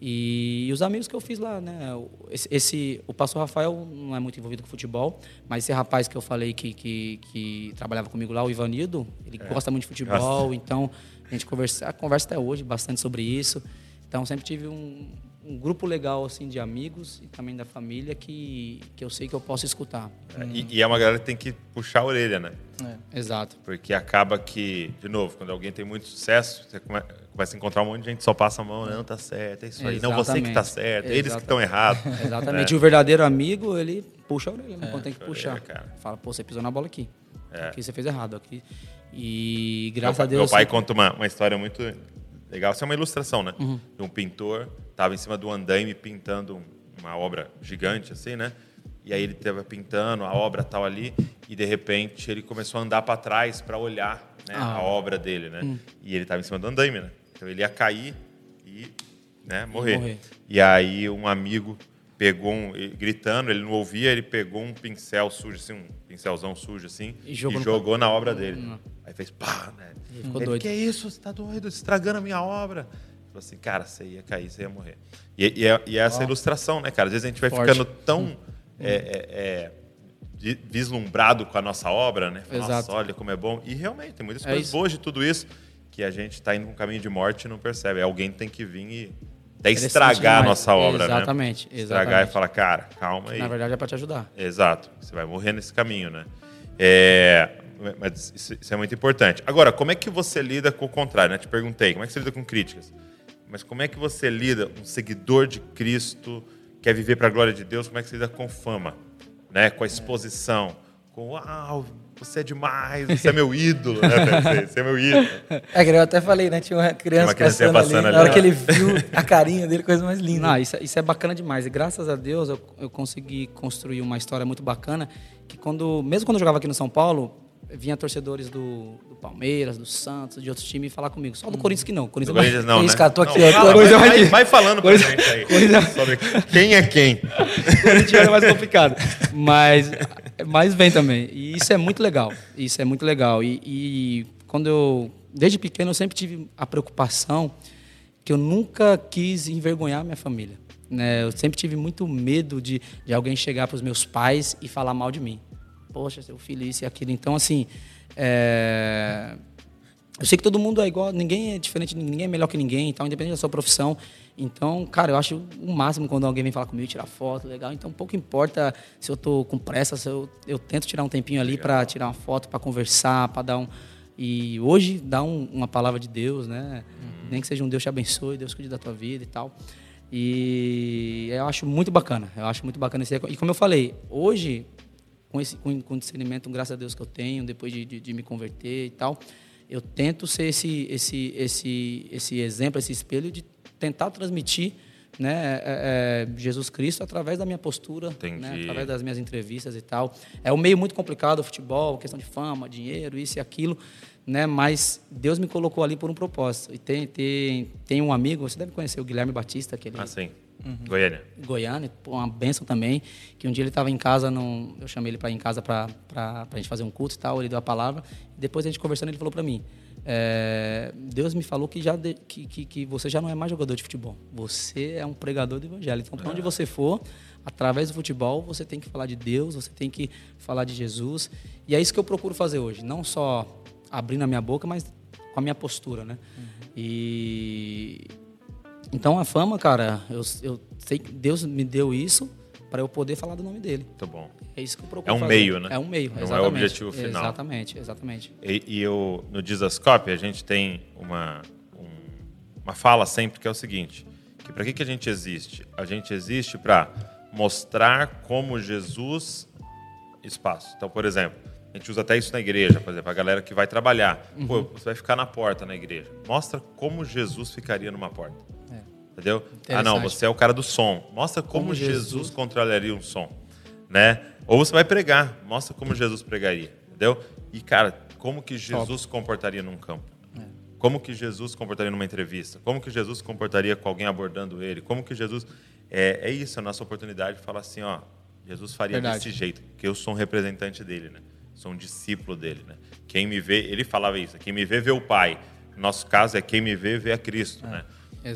E, os amigos que eu fiz lá, né? O- Esse, esse- o pastor Rafael não é muito envolvido com futebol, mas esse rapaz que eu falei que, que, que trabalhava comigo lá, o Ivanildo, ele gosta muito de futebol, então a gente conversa, conversa até hoje bastante sobre isso. Então sempre tive um, um grupo legal assim de amigos e também da família que, que eu sei que eu posso escutar. E, e é uma galera que tem que puxar a orelha, né? É. Exato. Porque acaba que, de novo, quando alguém tem muito sucesso, você come- começa a encontrar um monte de gente que só passa a mão, não, tá certo, é isso aí. Não, você que tá Exatamente. certo, eles que Exatamente. estão errados. Exatamente. E o verdadeiro amigo, ele puxa a orelha, né? Quando tem que puxar. orelha, cara. Fala, pô, você pisou na bola aqui. É. Aqui você fez errado. Aqui. E Meu graças pai, a Deus. meu pai sempre- conta uma, uma história muito legal. Isso é uma ilustração, né? Uhum. De um pintor, estava em cima do andaime pintando um- uma obra gigante, assim, né? E aí ele estava pintando a obra tal ali, e de repente ele começou a andar para trás para olhar né, Ah. a obra dele, né? E ele estava em cima do andaime, né? Então ele ia cair e né, morrer. morrer. E aí um amigo pegou um, e- gritando, ele não ouvia, ele pegou um pincel sujo, assim, um pincelzão sujo, assim, E e jogou na obra dele. Aí fez pá, né? Ele ficou Ele, doido. que isso? Você tá doido? Estragando a minha obra. Falou assim, cara, você ia cair, você ia morrer. E, e é, e é essa ilustração, né, cara? Às vezes a gente vai Forte. ficando tão é, é, é, de- vislumbrado com a nossa obra, né? Fala, Nossa, Exato. olha como é bom. E realmente, tem muitas É coisas isso. boas de tudo isso que a gente tá indo com um caminho de morte e não percebe. Alguém tem que vir e até Interessante estragar a nossa obra, Exatamente, né? Estragar exatamente. e falar, cara, calma aí. Na verdade é pra te ajudar. Exato. Você vai morrer nesse caminho, né? É, mas isso, isso é muito importante. Agora, como é que você lida com o contrário? Né? Te perguntei, como é que você lida com críticas? Mas como é que você lida, um seguidor de Cristo, quer viver para a glória de Deus, como é que você lida com fama? Né? Com a exposição? Com, uau, você é demais, você é meu ídolo, né? Você, você é meu ídolo. É, que eu até falei, né? Tinha uma criança, uma criancinha passando, passando ali. ali, Na hora que ele viu a carinha dele, coisa mais linda. Não, isso, é- isso é bacana demais. E graças a Deus eu, eu consegui construir uma história muito bacana. Que quando, mesmo quando eu jogava aqui no São Paulo, vinha torcedores do, do Palmeiras, do Santos, de outros times falar comigo. Só do Corinthians que não. Do Corinthians Corinthians não, Isso, né? cara, tô aqui, Não, fala, tô- vai, vai, vai falando pra coisa- gente aí. coisa- Sobre quem é quem. Corinthians é mais complicado. Mas, mas vem também. E isso é muito legal. Isso é muito legal. E, e quando eu, desde pequeno, eu sempre tive a preocupação que eu nunca quis envergonhar minha família. Né? Eu sempre tive muito medo de, de alguém chegar para os meus pais e falar mal de mim. Poxa, seu filho, isso e aquilo. Então, assim, é, eu sei que todo mundo é igual, ninguém é diferente, ninguém é melhor que ninguém, então, independente da sua profissão. Então, cara, eu acho o máximo quando alguém vem falar comigo, tirar foto, legal. Então, pouco importa se eu tô com pressa, se eu, eu tento tirar um tempinho ali para tirar uma foto, para conversar, para dar um. E hoje, dar um- uma palavra de Deus, né? Nem que seja um Deus te abençoe, Deus cuide da tua vida e tal. E eu acho muito bacana, eu acho muito bacana esse. E como eu falei, hoje, com esse com, com discernimento, graças a Deus que eu tenho, depois de, de, de me converter e tal, eu tento ser esse, esse, esse, esse exemplo, esse espelho de tentar transmitir né, é, é, Jesus Cristo através da minha postura, né, através das minhas entrevistas e tal. É um meio muito complicado o futebol, questão de fama, dinheiro, isso e aquilo, né? Mas Deus me colocou ali por um propósito. E tem, tem, tem um amigo, você deve conhecer o Guilherme Batista, que ele Ah, sim. Goiânia. Goiânia, uma benção também, que um dia ele estava em casa, num, eu chamei ele para ir em casa para a gente fazer um culto e tal, ele deu a palavra, depois a gente conversando, ele falou para mim, é, Deus me falou que, já de- que, que, que você já não é mais jogador de futebol, você é um pregador do evangelho, então para onde você for, através do futebol, você tem que falar de Deus, você tem que falar de Jesus, e é isso que eu procuro fazer hoje, não só abrindo a minha boca, mas com a minha postura, né? E então a fama, cara, eu, eu sei que Deus me deu isso, para eu poder falar do nome dele. Muito bom. É isso que eu procuro É um fazer. meio, né? É um meio, Não é o exatamente. objetivo final. Exatamente, exatamente. E, e eu, no Dizascope, a gente tem uma, um- uma fala sempre que é o seguinte: que para que, que a gente existe? A gente existe para mostrar como Jesus espaço. Então, por exemplo, a gente usa até isso na igreja, por exemplo, a galera que vai trabalhar. Uhum. Pô, você vai ficar na porta na igreja. Mostra como Jesus ficaria numa porta. É. Entendeu? Ah, não, você é o cara do som. Mostra como, Como Jesus, Jesus- controlaria um som, né? Ou você vai pregar, mostra como Jesus pregaria, entendeu? E cara, como que Jesus se comportaria num campo? É. Como que Jesus comportaria numa entrevista? Como que Jesus comportaria com alguém abordando ele? Como que Jesus é, é isso a nossa oportunidade de falar assim, ó, Jesus faria Verdade. desse jeito, porque eu sou um representante dele, né? Sou um discípulo dele, né? Quem me vê, ele falava isso, quem me vê vê o Pai. No nosso caso é quem me vê vê a Cristo, né?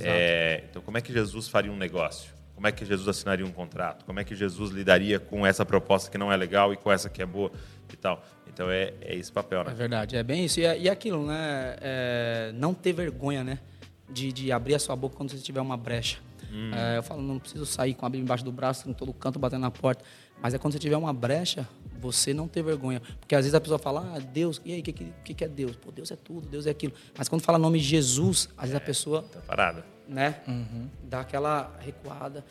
É, então, como é que Jesus faria um negócio? Como é que Jesus assinaria um contrato? Como é que Jesus lidaria com essa proposta que não é legal e com essa que é boa e tal? Então, é, é esse papel, É né? verdade, é bem isso. E, é- e é aquilo, né? É, não ter vergonha, né? De, de abrir a sua boca quando você tiver uma brecha. Hum. É, eu falo, não preciso sair com a Bíblia embaixo do braço, em todo canto, batendo na porta. Mas é quando você tiver uma brecha, você não ter vergonha. Porque às vezes a pessoa fala, ah, Deus, e aí, o que, que, que é Deus? Pô, Deus é tudo, Deus é aquilo. Mas quando fala o nome Jesus, às vezes a pessoa Tá parada. né? Dá aquela recuada.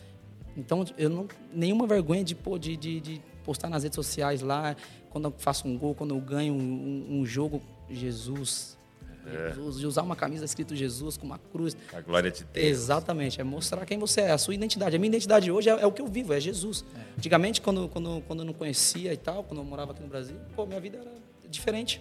Então, eu não nenhuma vergonha de, pô, de, de, de postar nas redes sociais lá, quando eu faço um gol, quando eu ganho um, um- um jogo, Jesus. Jesus, de usar uma camisa escrito Jesus com uma cruz. A glória de Deus. Exatamente, é mostrar quem você é, a sua identidade. A minha identidade hoje é, é o que eu vivo, é Jesus. Antigamente, quando, quando, quando eu não conhecia e tal, quando eu morava aqui no Brasil, pô, minha vida era diferente.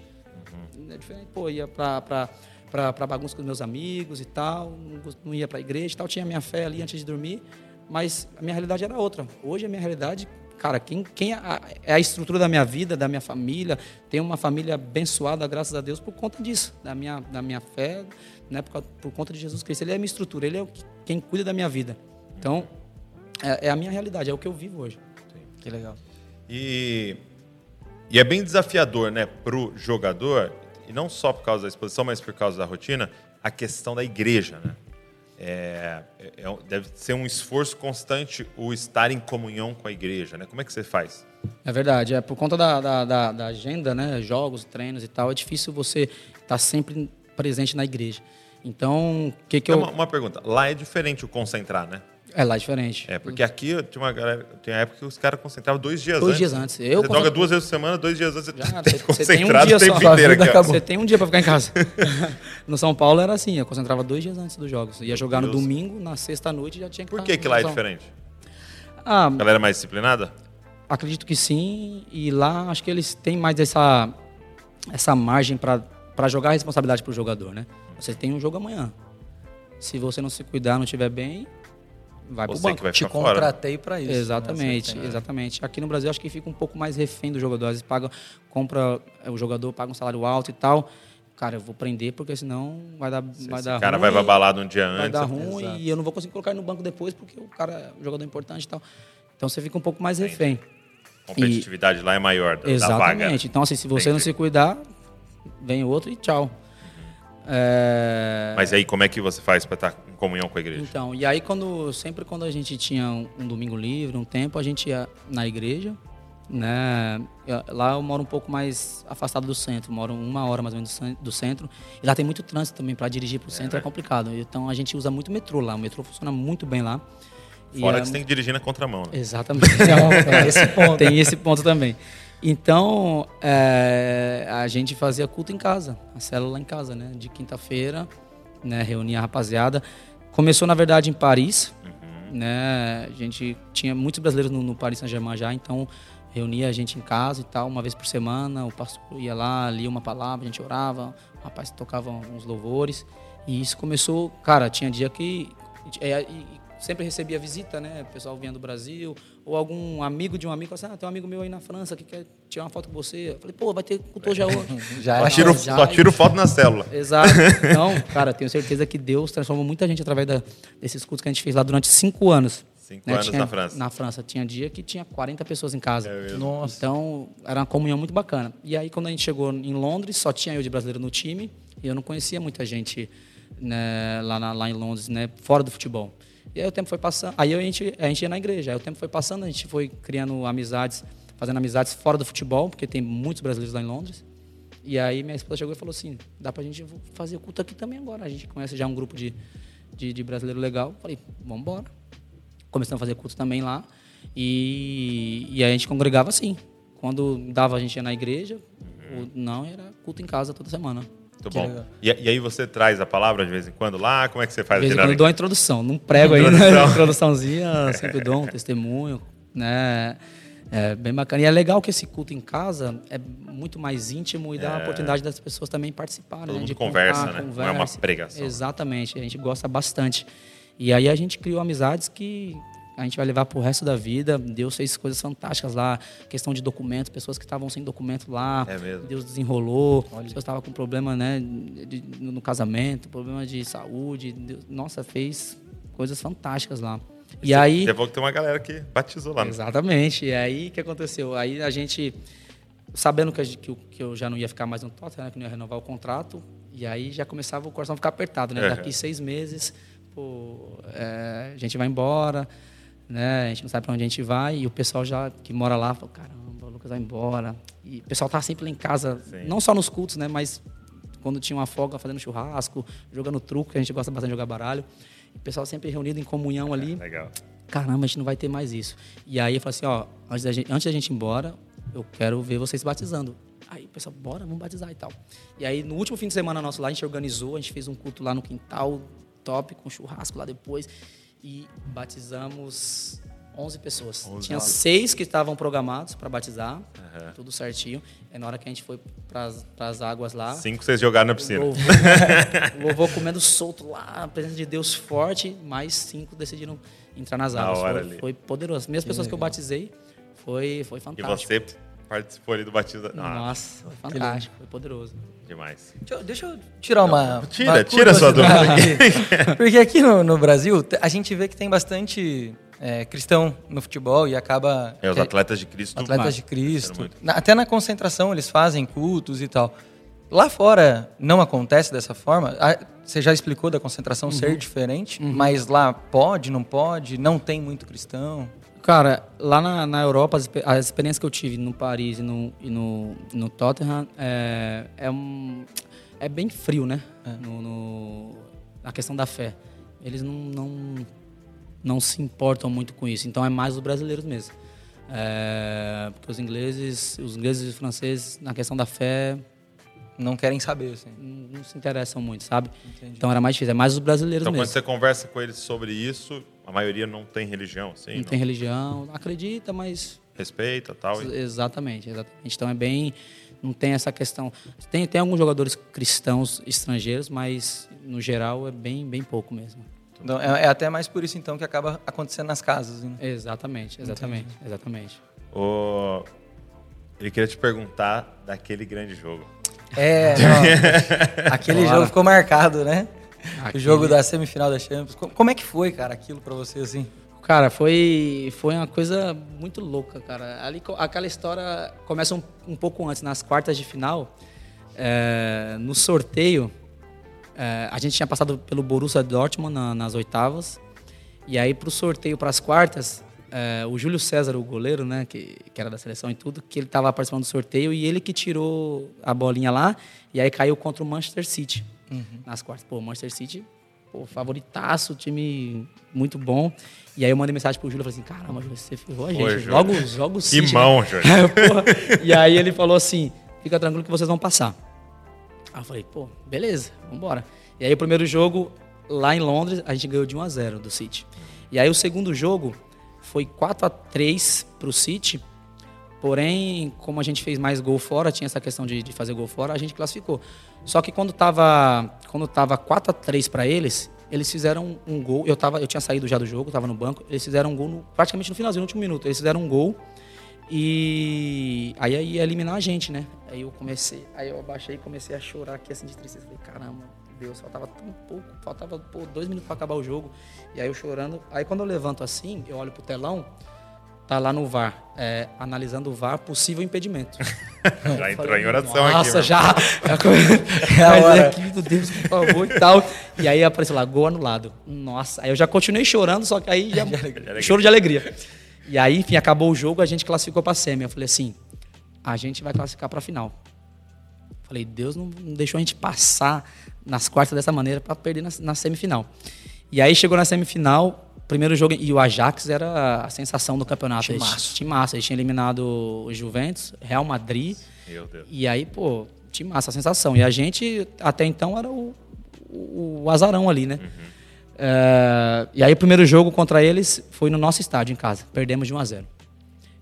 É diferente, pô, ia pra, pra, pra, pra bagunça com meus amigos e tal, não ia pra igreja e tal, tinha minha fé ali antes de dormir, mas a minha realidade era outra. Hoje a minha realidade, cara, quem, quem é a estrutura da minha vida, da minha família, tenho uma família abençoada, graças a Deus, por conta disso, da minha, da minha fé, né, por, por conta de Jesus Cristo. Ele é a minha estrutura, ele é quem cuida da minha vida. Então, é, é a minha realidade, é o que eu vivo hoje. Que legal. E, e é bem desafiador, né, pro jogador, e não só por causa da exposição, mas por causa da rotina, a questão da igreja, né? É, é- é deve ser um esforço constante o estar em comunhão com a igreja, né? Como é que você faz? É verdade, é por conta da, da, da- da agenda, né, jogos, treinos e tal, é difícil você estar sempre presente na igreja. Então, o que que eu... uma, uma pergunta. Lá é diferente o concentrar, né? É lá diferente. É, porque aqui tinha uma galera, tinha época que os caras concentravam dois dias Dois antes. dias antes. Eu você joga duas vezes por semana, dois dias antes Já, tem você- tem um dia só. inteiro. Você tem um dia para ficar em casa. no São Paulo era assim, eu concentrava dois dias antes dos jogos. Ia jogar no domingo, na sexta noite já tinha que Por estar que, que lá é diferente? Ah, A galera é mais disciplinada? Acredito que sim, e lá acho que eles têm mais essa, essa margem para jogar a responsabilidade para o jogador, né? Você tem um jogo amanhã. Se você não se cuidar, não estiver bem, vai para o Você banco. que vai Te ficar fora. contratei para isso. né? Exatamente, tem- exatamente. Aqui no Brasil acho que fica um pouco mais refém do jogador. Às vezes paga, compra é, o jogador, paga um salário alto e tal. Cara, eu vou prender porque senão vai dar, vai Esse dar cara ruim. vai pra balada um dia vai antes. dar ruim Exato. e eu não vou conseguir colocar ele no banco depois porque o cara é um jogador importante e tal. Então você fica um pouco mais refém. A competitividade lá é maior da, da vaga. Exatamente. Então, assim, se você não Entendi. se cuidar, vem outro e tchau. É, Mas aí como é que você faz pra estar em comunhão com a igreja? Então, e aí quando sempre quando a gente tinha um, um domingo livre, um tempo, a gente ia na igreja, né? Eu- Lá eu moro um pouco mais afastado do centro, moro uma hora mais ou menos do cen- do centro. E lá tem muito trânsito também para dirigir para o centro é, né? complicado. Então a gente usa muito metrô lá. O metrô funciona muito bem lá. E Fora é- que você tem que dirigir na contramão, né? Exatamente. Tem esse ponto. Tem esse ponto também. Então, é, a gente fazia culto em casa, a célula em casa, né? De quinta-feira, né? Reunia a rapaziada. Começou, na verdade, em Paris, né? A gente tinha muitos brasileiros no, no Paris Saint-Germain já, então reunia a gente em casa e tal, uma vez por semana. O pastor ia lá, lia uma palavra, a gente orava, o rapaz tocava uns louvores. E isso começou, cara, tinha dia que... é, sempre recebia visita, né? O pessoal vinha do Brasil, ou algum amigo de um amigo, assim, ah, tem um amigo meu aí na França que quer tirar uma foto com você. Eu falei, pô, vai ter culto já hoje. Já Só é. tiro, já- só tiro foto na célula. Exato. Então, cara, tenho certeza que Deus transformou muita gente através da- desses cultos que a gente fez lá durante cinco anos. Cinco né? anos Tinha- na França. Na França. Tinha dia que tinha 40 pessoas em casa. É mesmo. Nossa. Então, era uma comunhão muito bacana. E aí, quando a gente chegou em Londres, só tinha eu de brasileiro no time. E eu não conhecia muita gente né, lá, na- lá em Londres, né, fora do futebol. E aí o tempo foi passando, aí a gente, a gente ia na igreja, aí o tempo foi passando, a gente foi criando amizades, fazendo amizades fora do futebol, porque tem muitos brasileiros lá em Londres. E aí minha esposa chegou e falou assim, dá pra gente fazer culto aqui também agora. A gente conhece já um grupo de, de, de brasileiro legal. Falei, vamos embora. Começamos a fazer culto também lá. E, e aí a gente congregava assim. Quando dava, a gente ia na igreja. Uhum. Não, era culto em casa toda semana. Muito bom. E, e, aí você traz a palavra de vez em quando lá? Como é que você faz de vez em quando eu dou a introdução. Não prego aí, né? Introduçãozinha, sempre dou um testemunho, né? É bem bacana. E é legal que esse culto em casa é muito mais íntimo e dá é. a oportunidade das pessoas também participarem. Todo né? mundo conversa, contar, né? Conversa. Não é uma pregação. Exatamente. A gente gosta bastante. E aí a gente criou amizades que a gente vai levar para o resto da vida. Deus fez coisas fantásticas lá, questão de documentos, pessoas que estavam sem documento lá, é mesmo. Deus desenrolou, Olha. pessoas estavam com problema né, de, no casamento, problema de saúde. Deus, nossa, fez coisas fantásticas lá. E, aí. Você falou que tem uma galera que batizou lá. Né? Exatamente. E aí o que aconteceu? Aí a gente, sabendo que, que, que eu já não ia ficar mais no Tottenham, né, que não ia renovar o contrato, e aí já começava o coração a ficar apertado, né? Uhum. Daqui seis meses, pô, é, a gente vai embora né? A gente não sabe para onde a gente vai e o pessoal já que mora lá fala, caramba, o Lucas vai embora. E o pessoal tá sempre lá em casa, Sim. não só nos cultos, né? Mas quando tinha uma folga fazendo churrasco, jogando truco, que a gente gosta bastante de jogar baralho. O pessoal sempre reunido em comunhão ali. É, legal. Caramba, a gente não vai ter mais isso. E aí eu falei assim, ó, antes da gente, antes da gente ir embora, eu quero ver vocês batizando. Aí o pessoal, bora, vamos batizar e tal. E aí no último fim de semana nosso lá, a gente organizou, a gente fez um culto lá no quintal, top, com churrasco lá depois e batizamos 11 pessoas. 11 Tinha seis que estavam programados para batizar, uhum. tudo certinho. E na hora que a gente foi para as águas lá. Cinco vocês jogaram na piscina. Louvor, louvor comendo solto lá, a presença de Deus forte, mais cinco decidiram entrar nas águas. Foi, foi, poderoso. As mesmas pessoas que eu batizei, foi, foi fantástico. E você participou ali do batismo. Ah. Nossa, foi fantástico, foi poderoso. Demais. Deixa eu, deixa eu tirar uma. Tira, uma tira sua dúvida. Aqui. Porque aqui no, no, Brasil, a gente vê que tem bastante é, cristão no futebol e acaba. É, os atletas de Cristo. Atletas mais. de Cristo. Na, até na concentração eles fazem cultos e tal. Lá fora não acontece dessa forma. Você já explicou da concentração uhum. ser diferente, uhum. mas lá pode, não pode, não tem muito cristão. Cara, lá na, na Europa, as, as experiências que eu tive no Paris e no, e no, no Tottenham é, é, um, é bem frio, né? É. No, no, na questão da fé. Eles não, não, não se importam muito com isso. Então é mais os brasileiros mesmo. É, porque os ingleses, os ingleses e os franceses, na questão da fé, não querem saber, assim. Não, não se interessam muito, sabe? Entendi. Então era mais difícil, é mais os brasileiros então, mesmo. Então quando você conversa com eles sobre isso, a maioria não tem religião, sim? Não, não? tem religião, acredita, mas... Respeita tal. E... Exatamente, exatamente. Então é bem... Não tem essa questão... Tem, tem alguns jogadores cristãos estrangeiros, mas no geral é bem, bem pouco mesmo. Então, é, é, até mais por isso, então, que acaba acontecendo nas casas. Né? Exatamente, exatamente, Entendi. exatamente. O... Ele queria te perguntar daquele grande jogo. É, não, aquele jogo ficou marcado, né? Aquele... O jogo da semifinal da Champions. Como é que foi, cara, aquilo para você, assim? Cara, foi, foi uma coisa muito louca, cara. Ali, aquela história começa um, um pouco antes, nas quartas de final. É, no sorteio, é, a gente tinha passado pelo Borussia Dortmund na, nas oitavas. E aí, para o sorteio para as quartas, é, o Júlio César, o goleiro, né, que, que era da seleção e tudo, que ele estava participando do sorteio e ele que tirou a bolinha lá. E aí caiu contra o Manchester City uhum. nas quartas. Pô, Manchester City, pô, favoritaço, time muito bom. E aí eu mandei mensagem pro Júlio, falei assim, caramba, Júlio, você ferrou a gente. Oi, logo, logo o City. Imão, né? Júlio. e aí ele falou assim, fica tranquilo que vocês vão passar. Aí eu falei, pô, beleza, vambora. E aí o primeiro jogo, lá em Londres, a gente ganhou de 1 a 0 do City. E aí o segundo jogo foi 4 a 3 pro City. Porém, como a gente fez mais gol fora, tinha essa questão de, de fazer gol fora, a gente classificou. Só que quando estava quando tava 4 a 3 para eles, eles fizeram um gol. Eu, tava, eu tinha saído já do jogo, estava no banco. Eles fizeram um gol no, praticamente no finalzinho, no último minuto. Eles fizeram um gol e aí ia eliminar a gente, né? Aí eu comecei, aí eu abaixei e comecei a chorar aqui assim de tristeza. Falei, caramba, Deus, faltava tão pouco, faltava pô, dois minutos para acabar o jogo. E aí eu chorando. Aí quando eu levanto assim, eu olho pro telão, tá lá no VAR, é, analisando o VAR, possível impedimento. já entrou em oração aqui. Nossa, já. É a hora. aqui, meu Deus, por favor e tal. E aí apareceu lá, gol anulado. Nossa, aí eu já continuei chorando, só que aí já. alegria. choro de alegria. E aí, enfim, acabou o jogo, a gente classificou pra semi. Eu falei assim: a gente vai classificar pra final. Falei, Deus não não deixou a gente passar nas quartas dessa maneira pra perder na, na semifinal. E aí chegou na semifinal, primeiro jogo, e o Ajax era a sensação do campeonato. Eles- Timaço. Timaço. Eles tinham eliminado o Juventus, Real Madrid. Meu Deus. E aí, pô, tinha massa a sensação. E a gente, até então, era o, o, o azarão ali, né? É, e aí, o primeiro jogo contra eles foi no nosso estádio, em casa. Perdemos de 1 a 0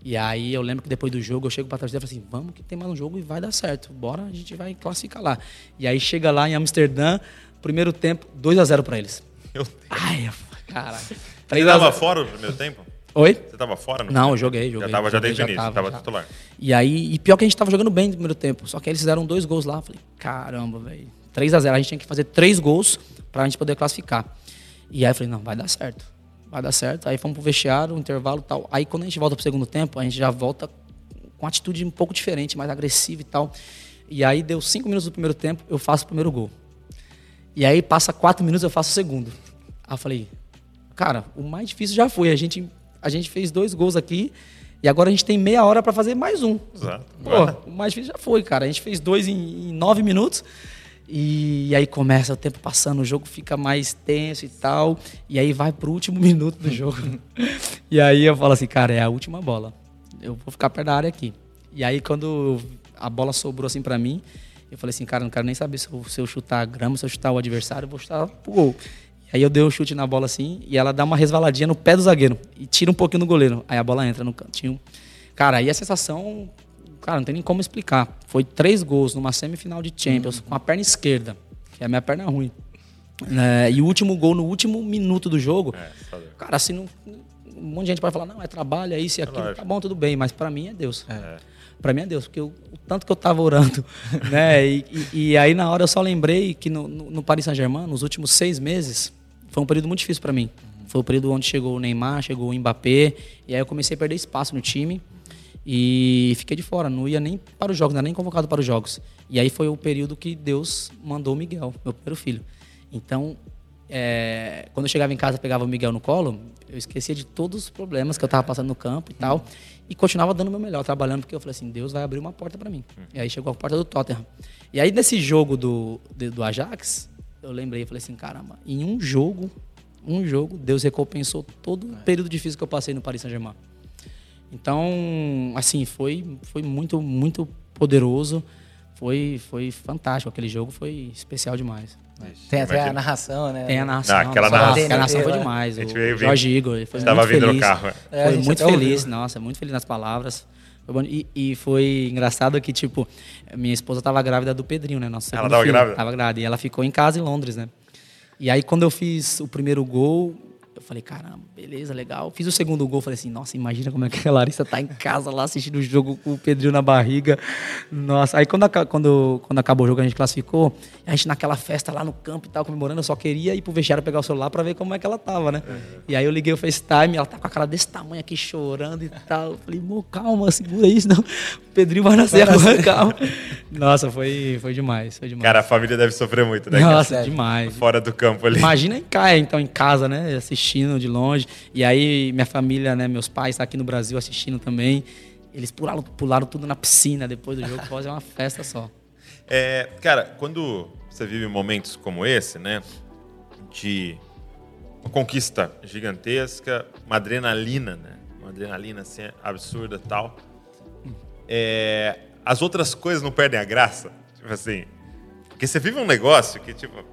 E aí, eu lembro que depois do jogo, eu chego pra trás e falo assim: vamos que tem mais um jogo e vai dar certo. Bora, a gente vai classificar lá. E aí, chega lá em Amsterdã, primeiro tempo, 2 a 0 pra eles. Meu Deus. Ai, caralho. Você 3 a tava 0. fora no primeiro tempo? Oi? Você tava fora? No Não, eu joguei, joguei. Já tava já desde o início, tava, tava já. titular. E aí, e pior que a gente tava jogando bem no primeiro tempo. Só que eles fizeram dois gols lá. Eu Falei, caramba, velho. 3 a 0 A gente tinha que fazer três gols pra gente poder classificar. E aí eu falei, não, vai dar certo. Vai dar certo. Aí fomos pro vestiário, um intervalo e tal. Aí quando a gente volta pro segundo tempo, a gente já volta com uma atitude um pouco diferente, mais agressiva e tal. E aí deu cinco minutos do primeiro tempo, eu faço o primeiro gol. E aí passa quatro minutos, eu faço o segundo. Aí eu falei, cara, o mais difícil já foi. A gente, a gente fez dois gols aqui e agora a gente tem meia hora pra fazer mais um. Exato. Pô, o mais difícil já foi, cara. A gente fez dois em, em nove minutos. E, aí começa o tempo passando, o jogo fica mais tenso e tal. E aí vai pro último minuto do jogo. e aí eu falo assim, cara, é a última bola. Eu vou ficar perto da área aqui. E aí quando a bola sobrou assim pra mim, eu falei assim, cara, não quero nem saber se eu, se eu chutar a grama, se eu chutar o adversário, eu vou chutar pro gol. E aí eu dei um chute na bola assim, e ela dá uma resvaladinha no pé do zagueiro. E tira um pouquinho do goleiro. Aí a bola entra no cantinho. Cara, aí a sensação Cara, não tem nem como explicar. Foi três gols numa semifinal de Champions com a perna esquerda, que é a minha perna ruim. É, e o último gol no último minuto do jogo. É. Cara, assim, não, um monte de gente pode falar, não, é trabalho, é isso e aquilo. lógico. Tá bom, tudo bem, mas pra mim é Deus. É. Pra mim é Deus, porque eu- o tanto que eu tava orando, né? E, e- e aí na hora eu só lembrei que no, no, no Paris Saint-Germain, nos últimos seis meses, foi um período muito difícil pra mim. Foi o período onde chegou o Neymar, chegou o Mbappé, e aí eu comecei a perder espaço no time e fiquei de fora, não ia nem para os jogos, não era nem convocado para os jogos. E aí foi o período que Deus mandou o Miguel, meu primeiro filho. Então, é, quando eu chegava em casa, pegava o Miguel no colo, eu esquecia de todos os problemas que eu estava passando no campo e tal, e continuava dando o meu melhor, trabalhando, porque eu falei assim, Deus vai abrir uma porta para mim. E aí chegou a porta do Tottenham. E aí nesse jogo do, do Ajax, eu lembrei, eu falei assim, caramba, em um jogo, um jogo, Deus recompensou todo o período difícil que eu passei no Paris Saint-Germain. Então, assim, foi, foi muito, muito poderoso. Foi, foi fantástico. Aquele jogo foi especial demais. Tem até a narração, né? Tem a narração. Ah, aquela nossa, narração. aquela narração foi Né? demais. A gente O veio Jorge Igor, ele foi Estava muito vindo no feliz. carro. É, a Foi muito feliz, ouviu. nossa, muito feliz nas palavras. Foi bom. E, e foi engraçado que, tipo, minha esposa estava grávida do Pedrinho, né? Nosso Ela segundo tava filho. grávida? Tava grávida. E ela ficou em casa em Londres, né? E aí, quando eu fiz o primeiro gol, eu falei, caramba, beleza, legal. Fiz o segundo gol, falei assim, nossa, imagina como é que a Larissa tá em casa lá assistindo o jogo com o Pedrinho na barriga. Nossa, aí quando, quando, quando acabou o jogo, a gente classificou, a gente naquela festa lá no campo e tal, comemorando, eu só queria ir pro vestiário pegar o celular pra ver como é que ela tava, né? E aí eu liguei o FaceTime, ela tá com a cara desse tamanho aqui, chorando e tal. Eu falei, mo, calma, segura isso, não. O Pedrinho vai nascer agora, calma. Nossa, foi, foi demais, foi demais. Cara, a família deve sofrer muito, né? Nossa, Sério. demais. Fora do campo ali. Imagina em casa, então, em casa, né? Assistindo de longe. E aí, minha família, né? Meus pais estão aqui no Brasil assistindo também. Eles pularam, pularam tudo na piscina depois do jogo, fazer uma festa só. É, cara, quando você vive momentos como esse, né? De uma conquista gigantesca, uma adrenalina, né? Uma adrenalina assim, absurda tal. É, as outras coisas não perdem a graça. Tipo assim. Porque você vive um negócio que, tipo.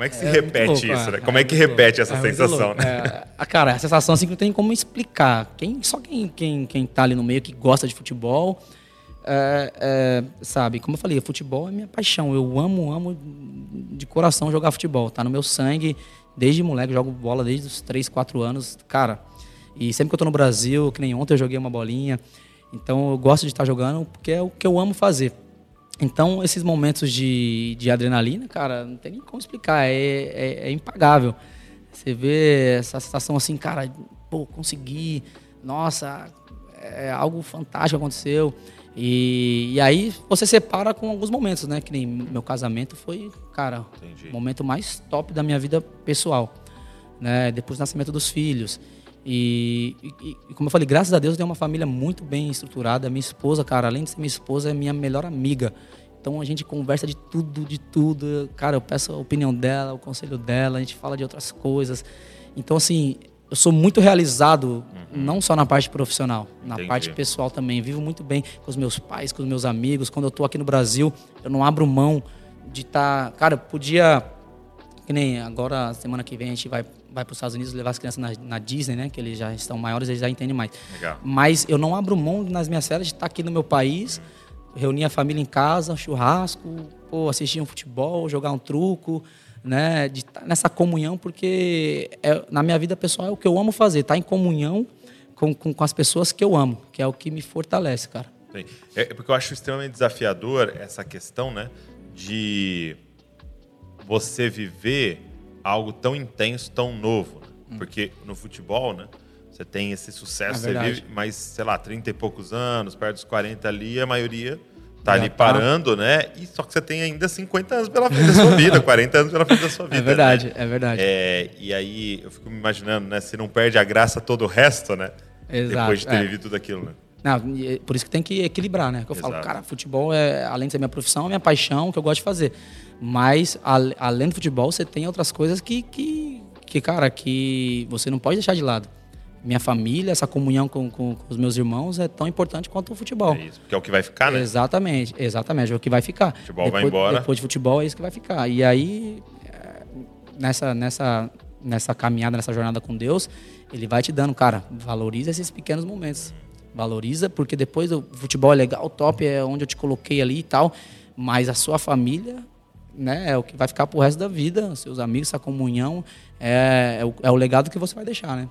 Como é que se É muito repete louco, isso, é. né? Como é, que muito repete louco. essa É sensação, né? É, a- cara, a sensação assim que não tem como explicar. Quem, só quem, quem, quem tá ali no meio, que gosta de futebol, é, é, sabe? Como eu falei, futebol é minha paixão. Eu amo, amo de coração jogar futebol. Tá no meu sangue. Desde moleque, jogo bola desde os 3, 4 anos. Cara, e sempre que eu tô no Brasil, que nem ontem eu joguei uma bolinha. Então eu gosto de estar jogando porque é o que eu amo fazer. Então, esses momentos de, de adrenalina, cara, não tem nem como explicar, é, é, é impagável. Você vê essa sensação assim, cara, pô, consegui, nossa, é algo fantástico aconteceu. E, e aí você separa com alguns momentos, né? Que nem meu casamento foi, cara, o momento mais top da minha vida pessoal. Né? Depois do nascimento dos filhos. E, e, e, como eu falei, graças a Deus eu tenho uma família muito bem estruturada. Minha esposa, cara, além de ser minha esposa, é minha melhor amiga. Então a gente conversa de tudo, de tudo. Cara, eu peço a opinião dela, o conselho dela, a gente fala de outras coisas. Então, assim, eu sou muito realizado, uhum. não só na parte profissional, na Entendi. parte pessoal também. Vivo muito bem com os meus pais, com os meus amigos. Quando eu estou aqui no Brasil, eu não abro mão de estar. Tá... Cara, podia. Que nem agora, semana que vem, a gente vai, vai para os Estados Unidos levar as crianças na, na, Disney, né? Que eles já estão maiores, eles já entendem mais. Legal. Mas eu não abro mão nas minhas férias de estar aqui no meu país, reunir a família em casa, churrasco, pô, assistir um futebol, jogar um truco né, de estar tá nessa comunhão, porque é, na minha vida pessoal é o que eu amo fazer, estar tá em comunhão com, com, com, as pessoas que eu amo, que é o que me fortalece, cara. Sim. É, é porque eu acho extremamente desafiador essa questão, né, de você viver algo tão intenso, tão novo. Né? Hum. Porque no futebol, né, você tem esse sucesso, é você vive, mas, sei lá, 30 e poucos anos, perto dos 40 ali, a maioria tá ali tá. parando, né? E só que você tem ainda 50 anos pela frente da sua vida, 40 anos pela frente da sua é vida. É verdade, né? é verdade. É, e aí eu fico me imaginando, né? Se não perde a graça todo o resto, né? Exato. Depois de ter é. vivido tudo aquilo, né? Não, por isso que tem que equilibrar, né? Que eu Exato. falo, cara, futebol é, além de ser minha profissão, é minha paixão, que eu gosto de fazer. Mas, além do futebol, você tem outras coisas que, que, que cara, que você não pode deixar de lado minha família, essa comunhão com, com, com, os meus irmãos é tão importante quanto o futebol. É isso, porque é o que vai ficar, né? Exatamente, exatamente, é o que vai ficar. O futebol depois, vai embora. Depois de futebol é isso que vai ficar. E aí, é, nessa, nessa, nessa caminhada, nessa jornada com Deus, Ele vai te dando, cara, valoriza esses pequenos momentos. Valoriza, porque depois o futebol é legal, o top é onde eu te coloquei ali e tal, mas a sua família né, é o que vai ficar pro resto da vida, seus amigos, essa comunhão, é, é, o, é o legado que você vai deixar, né?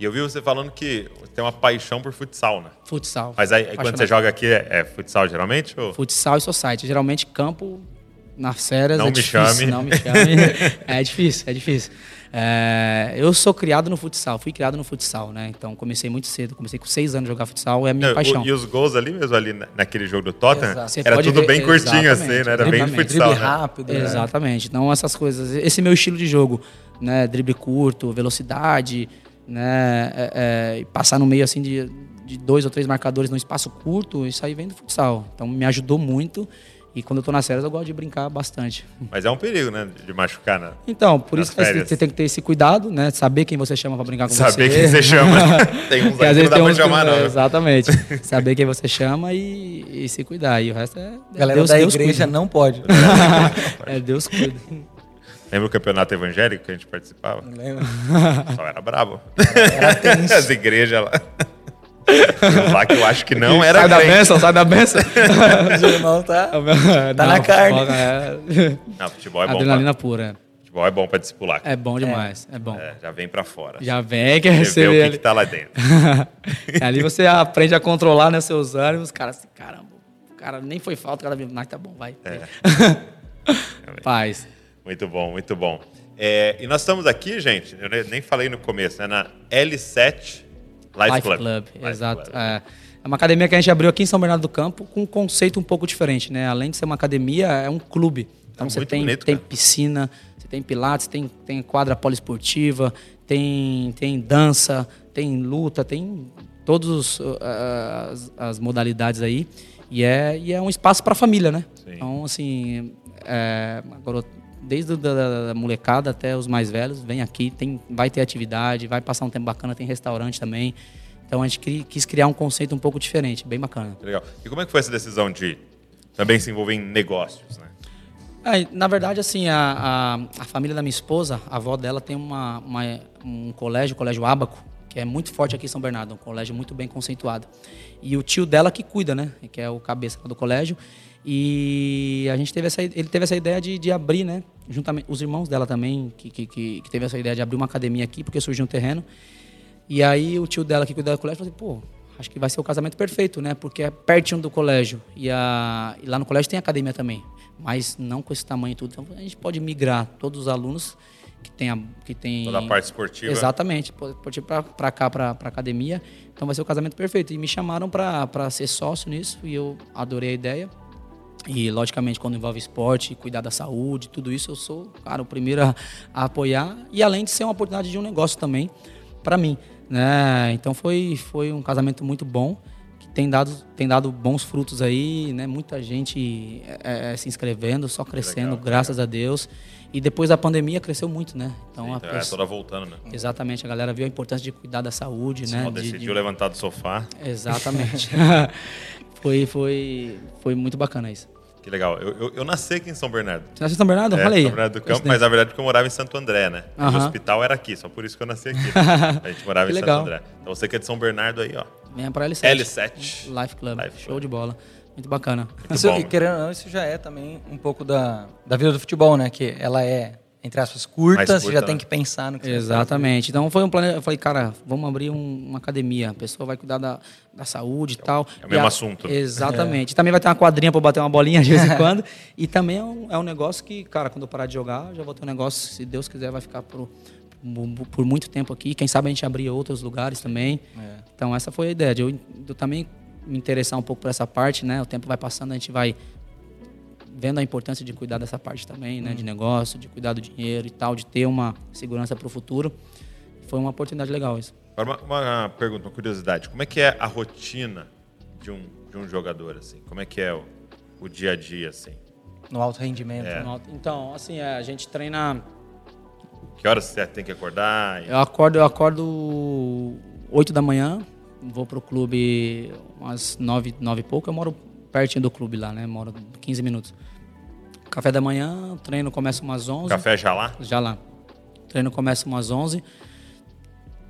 E eu vi você falando que tem uma paixão por futsal, né? Futsal. Mas aí, aí quando você joga aqui, é, é futsal geralmente? Ou? Futsal e society. Geralmente campo nas férias não é me difícil. Chame. Não me chame. é difícil, é difícil. É, eu sou criado no futsal, fui criado no futsal, né? Então comecei muito cedo, comecei com seis anos a jogar futsal, é a minha não, paixão. E os gols ali mesmo, ali naquele jogo do Tottenham, era tudo ver, bem curtinho assim, né? Era bem futsal. Drible né? rápido. Né? Exatamente. Então essas coisas, esse meu estilo de jogo, né? Drible curto, velocidade, né? É, é, passar no meio assim de, de dois ou três marcadores num espaço curto, isso aí vem do futsal. Então me ajudou muito. E quando eu tô nas férias, eu gosto de brincar bastante. Mas é um perigo, né? De machucar, né? Então, por isso que você tem que ter esse cuidado, né? Saber quem você chama para brincar com Saber você. Saber quem você chama. tem uns que às vezes não dá pra chamar, não. Exatamente. Saber quem você chama e, e, se cuidar. E o resto é. Galera Deus, da Deus igreja cuida. não pode. é, Deus cuida. Lembra o campeonato evangélico que a gente participava? Não lembro. Só era brabo. Era tenso. As igrejas lá. Lá que eu acho que não era Sai da benção, sai da benção. o irmão tá, tá não, na carne. É... Não, futebol é bom. Adrenalina pra... pura. Futebol é bom pra discipular. É bom demais, é, é bom. É, já vem pra fora. Já vem, quer receber. Vê o que, que tá lá dentro. ali você aprende a controlar né, seus ânimos. Cara, assim, caramba, o cara nem foi falta, o cara mas tá bom, vai. É. Paz. Muito bom, muito bom. É, e nós estamos aqui, gente, eu nem falei no começo, né, na L7 Life, Life Club. Club. Life exato. Club. É, é uma academia que a gente abriu aqui em São Bernardo do Campo com um conceito um pouco diferente, né? Além de ser uma academia, é um clube. Então é você tem, bonito, tem piscina, você tem pilates, tem, tem quadra poliesportiva, tem, tem dança, tem luta, tem todas uh, as, as, modalidades aí. E é, e é um espaço para a família, né? Sim. Então, assim, é, agora desde a molecada até os mais velhos, vem aqui, tem, vai ter atividade, vai passar um tempo bacana, tem restaurante também. Então a gente quis criar um conceito um pouco diferente, bem bacana. Legal. E como é que foi essa decisão de também se envolver em negócios, né? É, na verdade, assim, a, a, a, família da minha esposa, a avó dela tem uma, uma, um colégio, o Colégio Abaco, que é muito forte aqui em São Bernardo, um colégio muito bem conceituado. E o tio dela que cuida, né? Que é o cabeça do colégio. E a gente teve essa, ele teve essa ideia de, de abrir, né? Juntamente, os irmãos dela também, que, que, que, teve essa ideia de abrir uma academia aqui, porque surgiu um terreno. E aí o tio dela que cuidava do colégio falou assim, pô, acho que vai ser o casamento perfeito, né? Porque é pertinho do colégio. E, a, e lá no colégio tem academia também. Mas não com esse tamanho e tudo. Então a gente pode migrar todos os alunos que tem, a, que tem Toda a parte esportiva. Exatamente, pode ir para cá, para academia. Então vai ser o casamento perfeito. E me chamaram para ser sócio nisso e eu adorei a ideia. E, logicamente, quando envolve esporte, cuidar da saúde, tudo isso, eu sou, cara, o primeiro a, a apoiar. E além de ser uma oportunidade de um negócio também para mim. Né? Então foi, foi um casamento muito bom que tem dado, tem dado bons frutos aí, né? Muita gente é, é, se inscrevendo, só crescendo, legal, graças legal. a Deus. E depois da pandemia cresceu muito, né? Então Sim, a é, toda voltando, né? Exatamente, a galera viu a importância de cuidar da saúde, Você né? Não decidiu de... levantar do sofá. Exatamente. foi, foi, foi muito bacana isso. Que legal. Eu, eu, eu, nasci aqui em São Bernardo. Você nasceu em São Bernardo? É, Falei. São Bernardo do Campo, mas na verdade porque eu morava em Santo André, né? Uh -huh. O hospital era aqui, só por isso que eu nasci aqui. a gente morava em Santo André. Então você que é de São Bernardo aí, ó. Venha pra L7. L7. Life Club. Life Show Club. de bola. Muito bacana. Muito isso, bom, e querendo ou não, isso já é também um pouco da, da vida do futebol, né? Que ela é entre aspas, curtas, curta, já né? tem que pensar no que Exatamente. Então foi um plano. Eu falei, cara, vamos abrir um, uma academia. A pessoa vai cuidar da, da saúde e é tal. É o mesmo a, assunto. Exatamente. É. Também vai ter uma quadrinha para bater uma bolinha de vez em quando. e também é um, é um negócio que, cara, quando eu parar de jogar, já vou ter um negócio, se Deus quiser, vai ficar por, por muito tempo aqui. Quem sabe a gente abrir outros lugares também. É. Então essa foi a ideia. De eu, eu também me interessar um pouco por essa parte, né? O tempo vai passando, a gente vai vendo a importância de cuidar dessa parte também, né? De negócio, de cuidar do dinheiro e tal, de ter uma segurança para o futuro. Foi uma oportunidade legal isso. Agora, uma, uma, pergunta, uma curiosidade. Como é que é a rotina de um, de um jogador, assim? Como é que é o, o dia a dia, assim? No alto rendimento. É. No alto, então, assim, é, a gente treina... Que horas você tem que acordar? Eu acordo, eu acordo 8 da manhã, vou pro clube umas 9, 9 e pouco. Eu moro pertinho do clube lá, né? Moro 15 minutos. Café da manhã, treino começa umas 11. Café já lá? Já lá. Treino começa umas 11.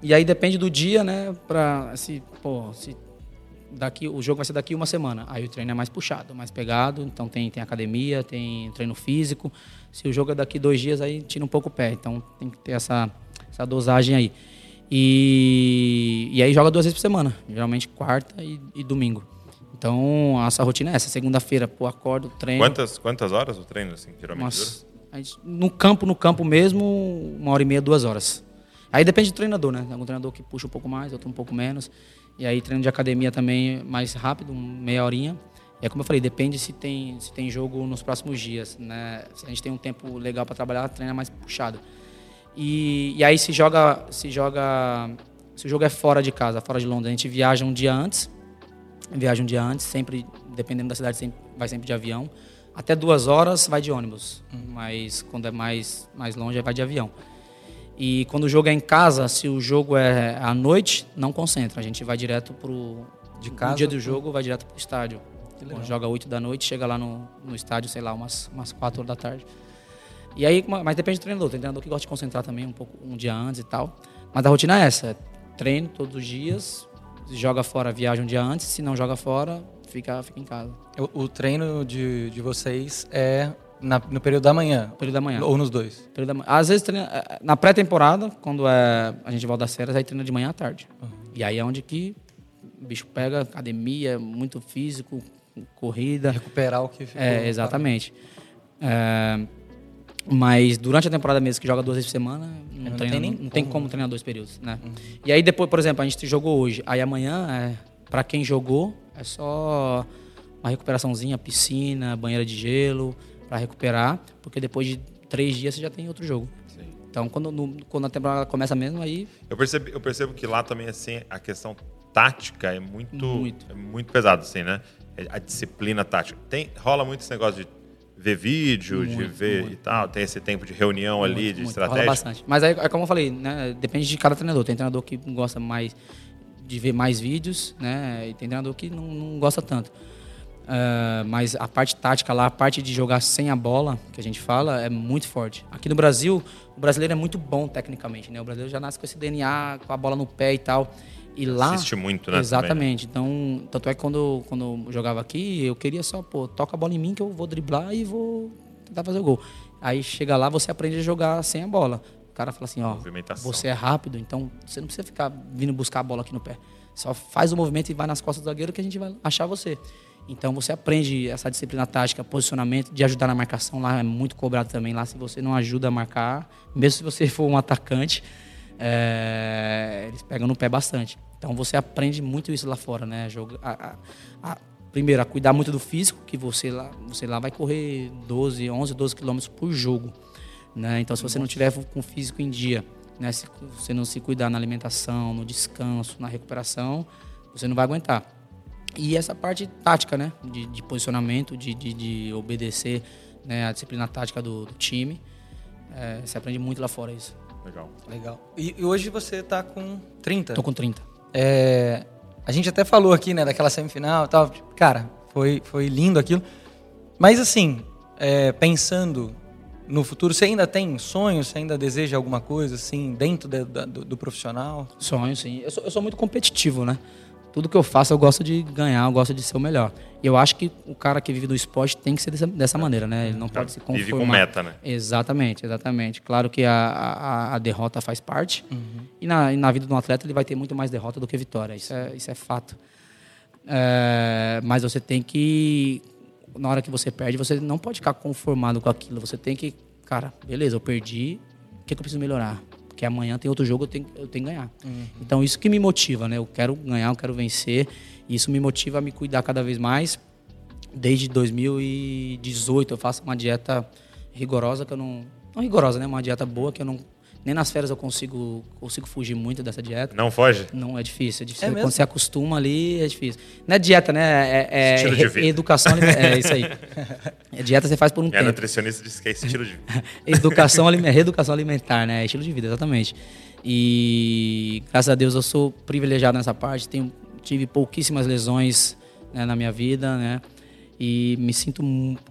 E aí depende do dia, né? Pra se, pô, se daqui o jogo vai ser daqui uma semana. Aí o treino é mais puxado, mais pegado. Então tem, tem academia, tem treino físico. Se o jogo é daqui dois dias, aí tira um pouco o pé. Então tem que ter essa, essa dosagem aí. E, e aí joga duas vezes por semana, geralmente quarta e, e domingo. Então, a nossa rotina é essa. Segunda-feira, pô, acordo, treino. Quantas, quantas horas o treino, assim, geralmente? gente, no campo, no campo mesmo, uma hora e meia, duas horas. Aí depende do treinador, né? Tem algum treinador que puxa um pouco mais, outro um pouco menos. E aí treino de academia também mais rápido, meia horinha. E é como eu falei, depende se tem, se tem jogo nos próximos dias, né? Se a gente tem um tempo legal para trabalhar, treina mais puxado. E, e aí se joga, se joga, se o jogo é fora de casa, fora de Londres, a gente viaja um dia antes viaja um dia antes, sempre, dependendo da cidade, sempre, vai sempre de avião. Até duas horas vai de ônibus, mas quando é mais, mais longe, vai de avião. E quando o jogo é em casa, se o jogo é à noite, não concentra. A gente vai direto pro. De casa? No dia do jogo, vai direto pro estádio. Joga 8 da noite, chega lá no, no estádio, sei lá, umas, umas 4 horas da tarde. E aí, mas depende do treinador. Tem treinador que gosta de concentrar também um pouco um dia antes e tal. Mas a rotina é essa: é treino todos os dias, joga fora, viaja um dia antes. Se não joga fora, fica, fica em casa. O, o treino de, de vocês é na, no período da manhã? Período da manhã. Ou nos dois? Período da. Às vezes, treina, é, na pré-temporada, quando é, a gente volta das férias, aí treina de manhã à tarde. Uhum. E aí é onde que o bicho pega academia, muito físico, corrida. Recuperar o que ficou. É, exatamente. É, mas durante a temporada mesmo, que joga duas vezes por semana, não, não, treina, tem, não, não tem como treinar dois períodos, né? Uhum. E aí depois, por exemplo, a gente jogou hoje. Aí amanhã, é, para quem jogou, é só uma recuperaçãozinha, piscina, banheira de gelo, para recuperar, porque depois de três dias você já tem outro jogo. Sim. Então, quando, no, quando a temporada começa mesmo, aí... Eu percebo, eu percebo que lá também, assim, a questão tática é muito, muito. É muito pesado, assim, né? É a disciplina tática. Tem, rola muito esse negócio de ver vídeo, muito, de ver muito, e tal, tem esse tempo de reunião muito, ali, de estratégia. bastante. Mas aí, é como eu falei, né, depende de cada treinador. Tem treinador que gosta mais de ver mais vídeos, né, e tem treinador que não, não gosta tanto. Uh, mas a parte tática lá, a parte de jogar sem a bola, que a gente fala, é muito forte. Aqui no Brasil, o brasileiro é muito bom tecnicamente, né? O brasileiro já nasce com esse DNA, com a bola no pé e tal. E lá. Assiste muito, né? Exatamente. Também. Então, tanto é que quando, quando eu jogava aqui, eu queria só, pô, toca a bola em mim que eu vou driblar e vou tentar fazer o gol. Aí chega lá, você aprende a jogar sem a bola. O cara fala assim, ó, você é rápido, então você não precisa ficar vindo buscar a bola aqui no pé. Só faz o movimento e vai nas costas do zagueiro que a gente vai achar você. Então você aprende essa disciplina tática, posicionamento, de ajudar na marcação lá é muito cobrado também. Lá se você não ajuda a marcar, mesmo se você for um atacante, é, eles pegam no pé bastante. Então você aprende muito isso lá fora, né? Joga, a, a, a, primeiro, a cuidar muito do físico, que você lá, você lá vai correr 12, 11, 12 quilômetros por jogo. Né? Então se você não tiver com o físico em dia, né? se você não se cuidar na alimentação, no descanso, na recuperação, você não vai aguentar. E essa parte tática, né? De, de posicionamento, de, de, de, obedecer né? a disciplina tática do, do time. É, você aprende muito lá fora isso. Legal. Legal. E, e hoje você está com 30? Tô com 30. É, a gente até falou aqui, né, daquela semifinal e tal. Cara, foi, foi lindo aquilo. Mas assim, é, pensando no futuro, você ainda tem sonhos? Você ainda deseja alguma coisa, assim, dentro de, do, do, profissional? Sonho, sim. Eu sou, eu sou muito competitivo, né? Tudo que eu faço eu gosto de ganhar, eu gosto de ser o melhor. E eu acho que o cara que vive do esporte tem que ser dessa, dessa maneira, né? Ele não pode se conformar. Vive com meta, né? Exatamente, exatamente. Claro que a, a, a derrota faz parte. Uhum. E, na, e na vida de um atleta ele vai ter muito mais derrota do que vitória. Isso é, isso é fato. É, mas você tem que, na hora que você perde, você não pode ficar conformado com aquilo. Você tem que, cara, beleza, eu perdi, o que, que eu preciso melhorar? Porque amanhã tem outro jogo, eu tenho, eu tenho que ganhar. Uhum. Então, isso que me motiva, né? Eu quero ganhar, eu quero vencer. E isso me motiva a me cuidar cada vez mais. Desde 2018 eu faço uma dieta rigorosa que eu não... Não rigorosa, né? Uma dieta boa que eu não nem nas férias eu consigo, consigo fugir muito dessa dieta. Não foge? Não, é difícil. É difícil. É Quando você acostuma ali, é difícil. Não é dieta, né? É, é estilo de vida. educação É isso aí. É dieta você faz por um Minha tempo. A nutricionista disse que é estilo de vida. educação, reeducação alimentar, né? É estilo de vida, exatamente. E graças a Deus eu sou privilegiado nessa parte. Tenho, tive pouquíssimas lesões né, na minha vida, né? E me sinto,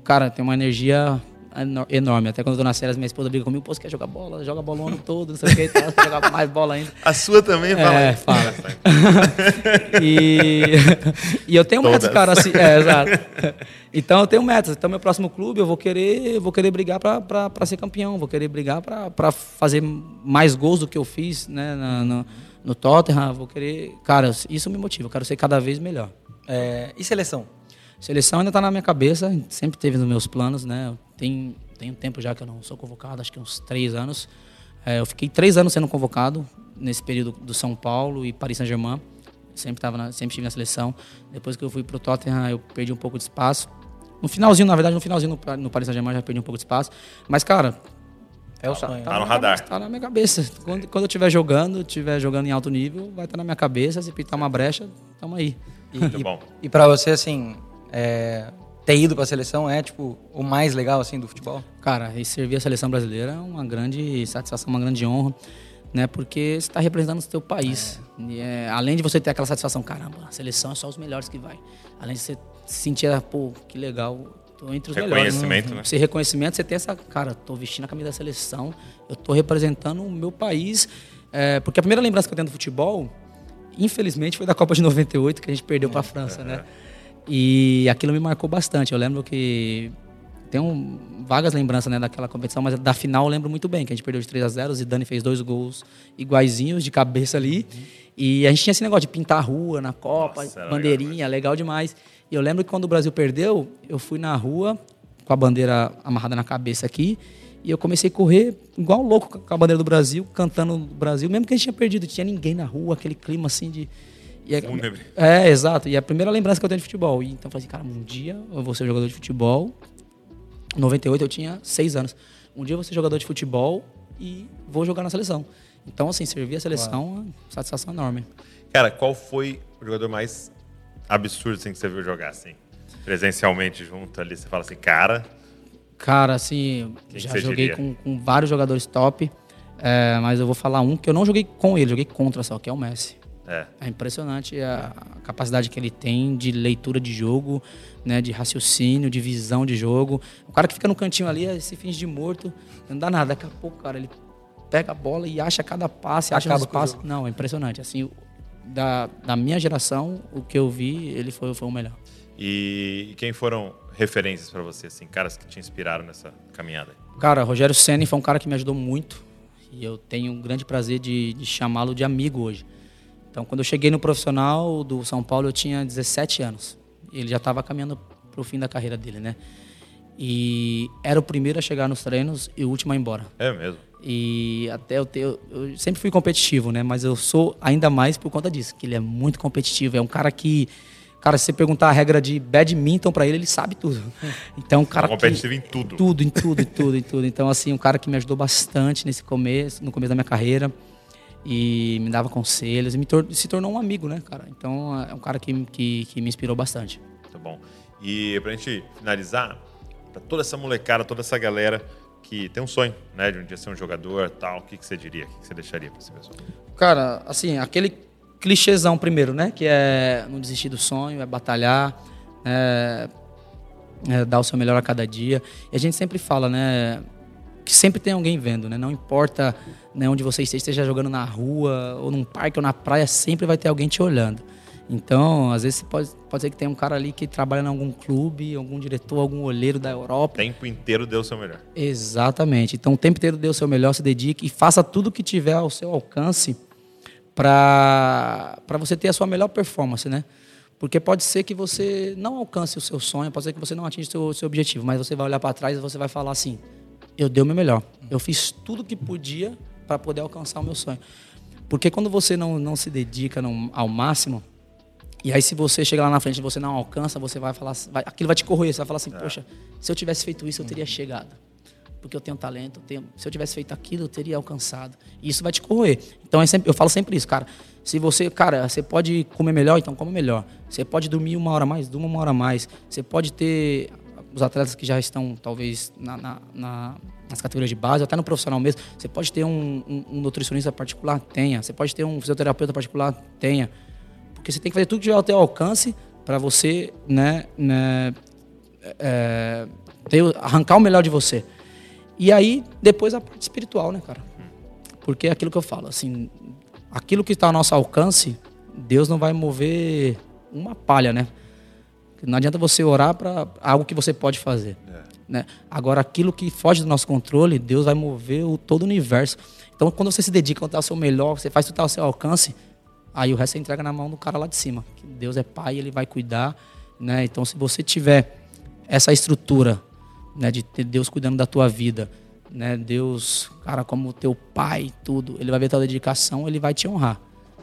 cara, tem uma energia enorme. Até quando eu tô nas férias, minha esposa briga comigo, pô, você quer jogar bola? Joga bola o ano todo, não sei o que, tal, quer jogar mais bola ainda. A sua também fala É, fala. e, e eu tenho Todas. metas, cara, assim, é, exato. Então eu tenho metas. Então meu próximo clube eu vou querer, vou querer brigar para ser campeão, vou querer brigar para fazer mais gols do que eu fiz, né, na, no, no Tottenham, vou querer, cara, isso me motiva, eu quero ser cada vez melhor. É, e seleção? Seleção ainda está na minha cabeça, sempre teve nos meus planos, né? Tem, tem um tempo já que eu não sou convocado, acho que uns três anos. É, eu fiquei três anos sendo convocado nesse período do São Paulo e Paris Saint-Germain. Sempre, tava na, sempre estive na seleção. Depois que eu fui para o Tottenham, eu perdi um pouco de espaço. No finalzinho, na verdade, no finalzinho no, no Paris Saint-Germain já perdi um pouco de espaço. Mas, cara, é o tá, sonho. Tá, tá no radar. Cabeça, tá na minha cabeça. Quando, quando eu estiver jogando, estiver jogando em alto nível, vai estar tá na minha cabeça. Se pintar uma brecha, tamo aí. E, Muito bom. E, e para você, assim, é, ter ido para a seleção é tipo o mais legal assim do futebol? Cara, e servir a seleção brasileira é uma grande satisfação, uma grande honra, né? Porque você está representando o seu país. É. É, além de você ter aquela satisfação, caramba, a seleção é só os melhores que vai. Além de você sentir, pô, que legal, tô entre os reconhecimento, melhores. Né? Você reconhecimento, você tem essa, cara, tô vestindo a camisa da seleção, eu tô representando o meu país. É, porque a primeira lembrança que eu tenho do futebol, infelizmente, foi da Copa de 98 que a gente perdeu para a França, né? E aquilo me marcou bastante. Eu lembro que tenho vagas lembranças né, daquela competição, mas da final eu lembro muito bem, que a gente perdeu de 3 a 0 e Dani fez dois gols iguaizinhos de cabeça ali. Uhum. E a gente tinha esse negócio de pintar a rua na Copa, Nossa, bandeirinha, legal, legal demais. E eu lembro que quando o Brasil perdeu, eu fui na rua com a bandeira amarrada na cabeça aqui. E eu comecei a correr igual louco com a bandeira do Brasil, cantando o Brasil, mesmo que a gente tinha perdido, tinha ninguém na rua, aquele clima assim de é, é, exato. E é a primeira lembrança que eu tenho de futebol. E, então eu falei assim, cara, um dia eu vou ser jogador de futebol. Em 98 eu tinha seis anos. Um dia eu vou ser jogador de futebol e vou jogar na seleção. Então, assim, servir a seleção é uma satisfação enorme. Cara, qual foi o jogador mais absurdo assim, que você viu jogar, assim? Presencialmente junto ali, você fala assim, cara. Cara, assim, Quem já joguei com, com, vários jogadores top. É, mas eu vou falar um que eu não joguei com ele, joguei contra só, que é o Messi. É. é impressionante a capacidade que ele tem de leitura de jogo, né, de raciocínio, de visão de jogo. O cara que fica no cantinho ali se finge de morto, não dá nada. Daqui a pouco, cara, ele pega a bola e acha cada passe, acha Acaba os passos. Não, é impressionante. Assim, da, da minha geração, o que eu vi, ele foi, foi o melhor. E quem foram referências para você, assim, caras que te inspiraram nessa caminhada? Cara, Rogério Senna foi um cara que me ajudou muito e eu tenho um grande prazer de, de chamá-lo de amigo hoje. Então, quando eu cheguei no profissional do São Paulo, eu tinha 17 anos. Ele já estava caminhando para o fim da carreira dele, né? E era o primeiro a chegar nos treinos e o último a ir embora. É mesmo. E até eu, ter, eu sempre fui competitivo, né? Mas eu sou ainda mais por conta disso, que ele é muito competitivo. É um cara que, cara, se você perguntar a regra de badminton para ele, ele sabe tudo. Então, um cara é competitivo que, em tudo. Tudo, em tudo, em tudo, em tudo. Então, assim, um cara que me ajudou bastante nesse começo, no começo da minha carreira e me dava conselhos e me tor se tornou um amigo, né, cara? Então, é um cara que, que, que me inspirou bastante. Tá bom. E pra gente finalizar, para toda essa molecada, toda essa galera que tem um sonho, né, de um dia ser um jogador, tal, o que, que você diria, o que, que você deixaria para esse pessoal? Cara, assim, aquele clichêzão primeiro, né, que é não desistir do sonho, é batalhar, é, é dar o seu melhor a cada dia. E a gente sempre fala, né, que sempre tem alguém vendo, né? Não importa né, onde você esteja jogando na rua, ou num parque, ou na praia, sempre vai ter alguém te olhando. Então, às vezes pode, pode ser que tenha um cara ali que trabalha em algum clube, algum diretor, algum olheiro da Europa. O tempo inteiro deu o seu melhor. Exatamente. Então, o tempo inteiro deu o seu melhor, se dedique e faça tudo o que tiver ao seu alcance para você ter a sua melhor performance, né? Porque pode ser que você não alcance o seu sonho, pode ser que você não atinja o seu, seu objetivo, mas você vai olhar para trás e você vai falar assim: eu dei o meu melhor. Eu fiz tudo o que podia para poder alcançar o meu sonho. Porque quando você não, não se dedica no, ao máximo, e aí, se você chegar lá na frente e você não alcança, você vai falar, vai, aquilo vai te corroer. Você vai falar assim, é. poxa, se eu tivesse feito isso, eu teria chegado. Porque eu tenho talento, eu tenho, se eu tivesse feito aquilo, eu teria alcançado. E isso vai te corroer. Então, é sempre, eu falo sempre isso, cara. Se você, cara, você pode comer melhor, então come melhor. Você pode dormir uma hora mais, durma uma hora mais. Você pode ter os atletas que já estão, talvez, na, na, na, nas categorias de base, até no profissional mesmo. Você pode ter um, um, um nutricionista particular? Tenha. Você pode ter um fisioterapeuta particular? Tenha. Porque você tem que fazer tudo que tiver ao teu alcance para você, né, né é, ter, arrancar o melhor de você. E aí, depois a parte espiritual, né, cara? Porque é aquilo que eu falo, assim, aquilo que está ao nosso alcance, Deus não vai mover uma palha, né? Não adianta você orar para algo que você pode fazer. É. Né? Agora, aquilo que foge do nosso controle, Deus vai mover o, todo o universo. Então, quando você se dedica ao seu melhor, você faz tudo ao seu alcance, Aí o resto você entrega na mão do cara lá de cima. Deus é pai, ele vai cuidar, né? Então se você tiver essa estrutura, né, de ter Deus cuidando da tua vida, né? Deus, cara, como teu pai, tudo, ele vai ver tua dedicação, ele vai te honrar.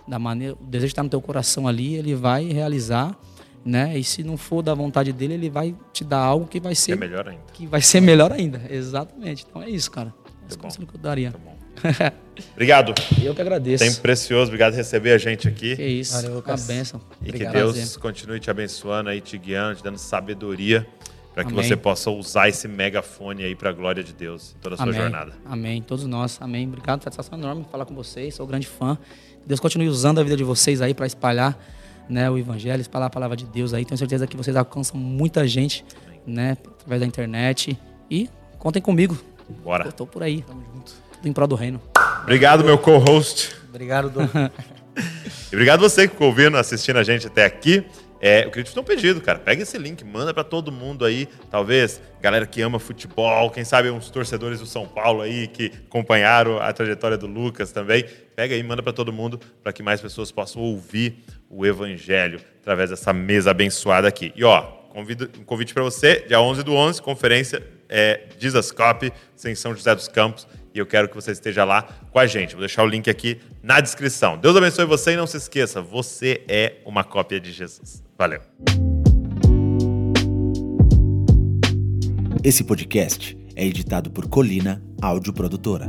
Da maneira, o desejo está no teu coração ali, ele vai realizar, né? E se não for da vontade dele, ele vai te dar algo que vai ser é melhor ainda. Que vai ser melhor ainda. Exatamente. Então é isso, cara. Tá é que eu daria. Tá bom. Obrigado. Eu que agradeço. Tempo precioso, obrigado por receber a gente aqui. Que isso, Valeu, uma bênção. E obrigado. que Deus continue te abençoando aí, te guiando, te dando sabedoria para que Amém. você possa usar esse megafone aí para a glória de Deus em toda a sua Amém. jornada. Amém. Todos nós. Amém. Obrigado. Satisfação enorme falar com vocês. Sou um grande fã. Deus continue usando a vida de vocês aí para espalhar né, o evangelho, espalhar a palavra de Deus aí. Tenho certeza que vocês alcançam muita gente, né, através da internet. E contem comigo. Bora. Eu tô por aí. Tamo junto em prol do reino. Obrigado, meu co-host. Obrigado, Dom. e obrigado você que ficou ouvindo, assistindo a gente até aqui. É, eu queria te fazer um pedido, cara. Pega esse link, manda para todo mundo aí. Talvez galera que ama futebol, quem sabe uns torcedores do São Paulo aí que acompanharam a trajetória do Lucas também. Pega aí, manda para todo mundo para que mais pessoas possam ouvir o evangelho através dessa mesa abençoada aqui. E ó, convido, um convite para você, dia 11 do 11, conferência é, Dizascope, em São José dos Campos e eu quero que você esteja lá com a gente. Vou deixar o link aqui na descrição. Deus abençoe você e não se esqueça, você é uma cópia de Jesus. Valeu. Esse podcast é editado por Colina Áudio Produtora.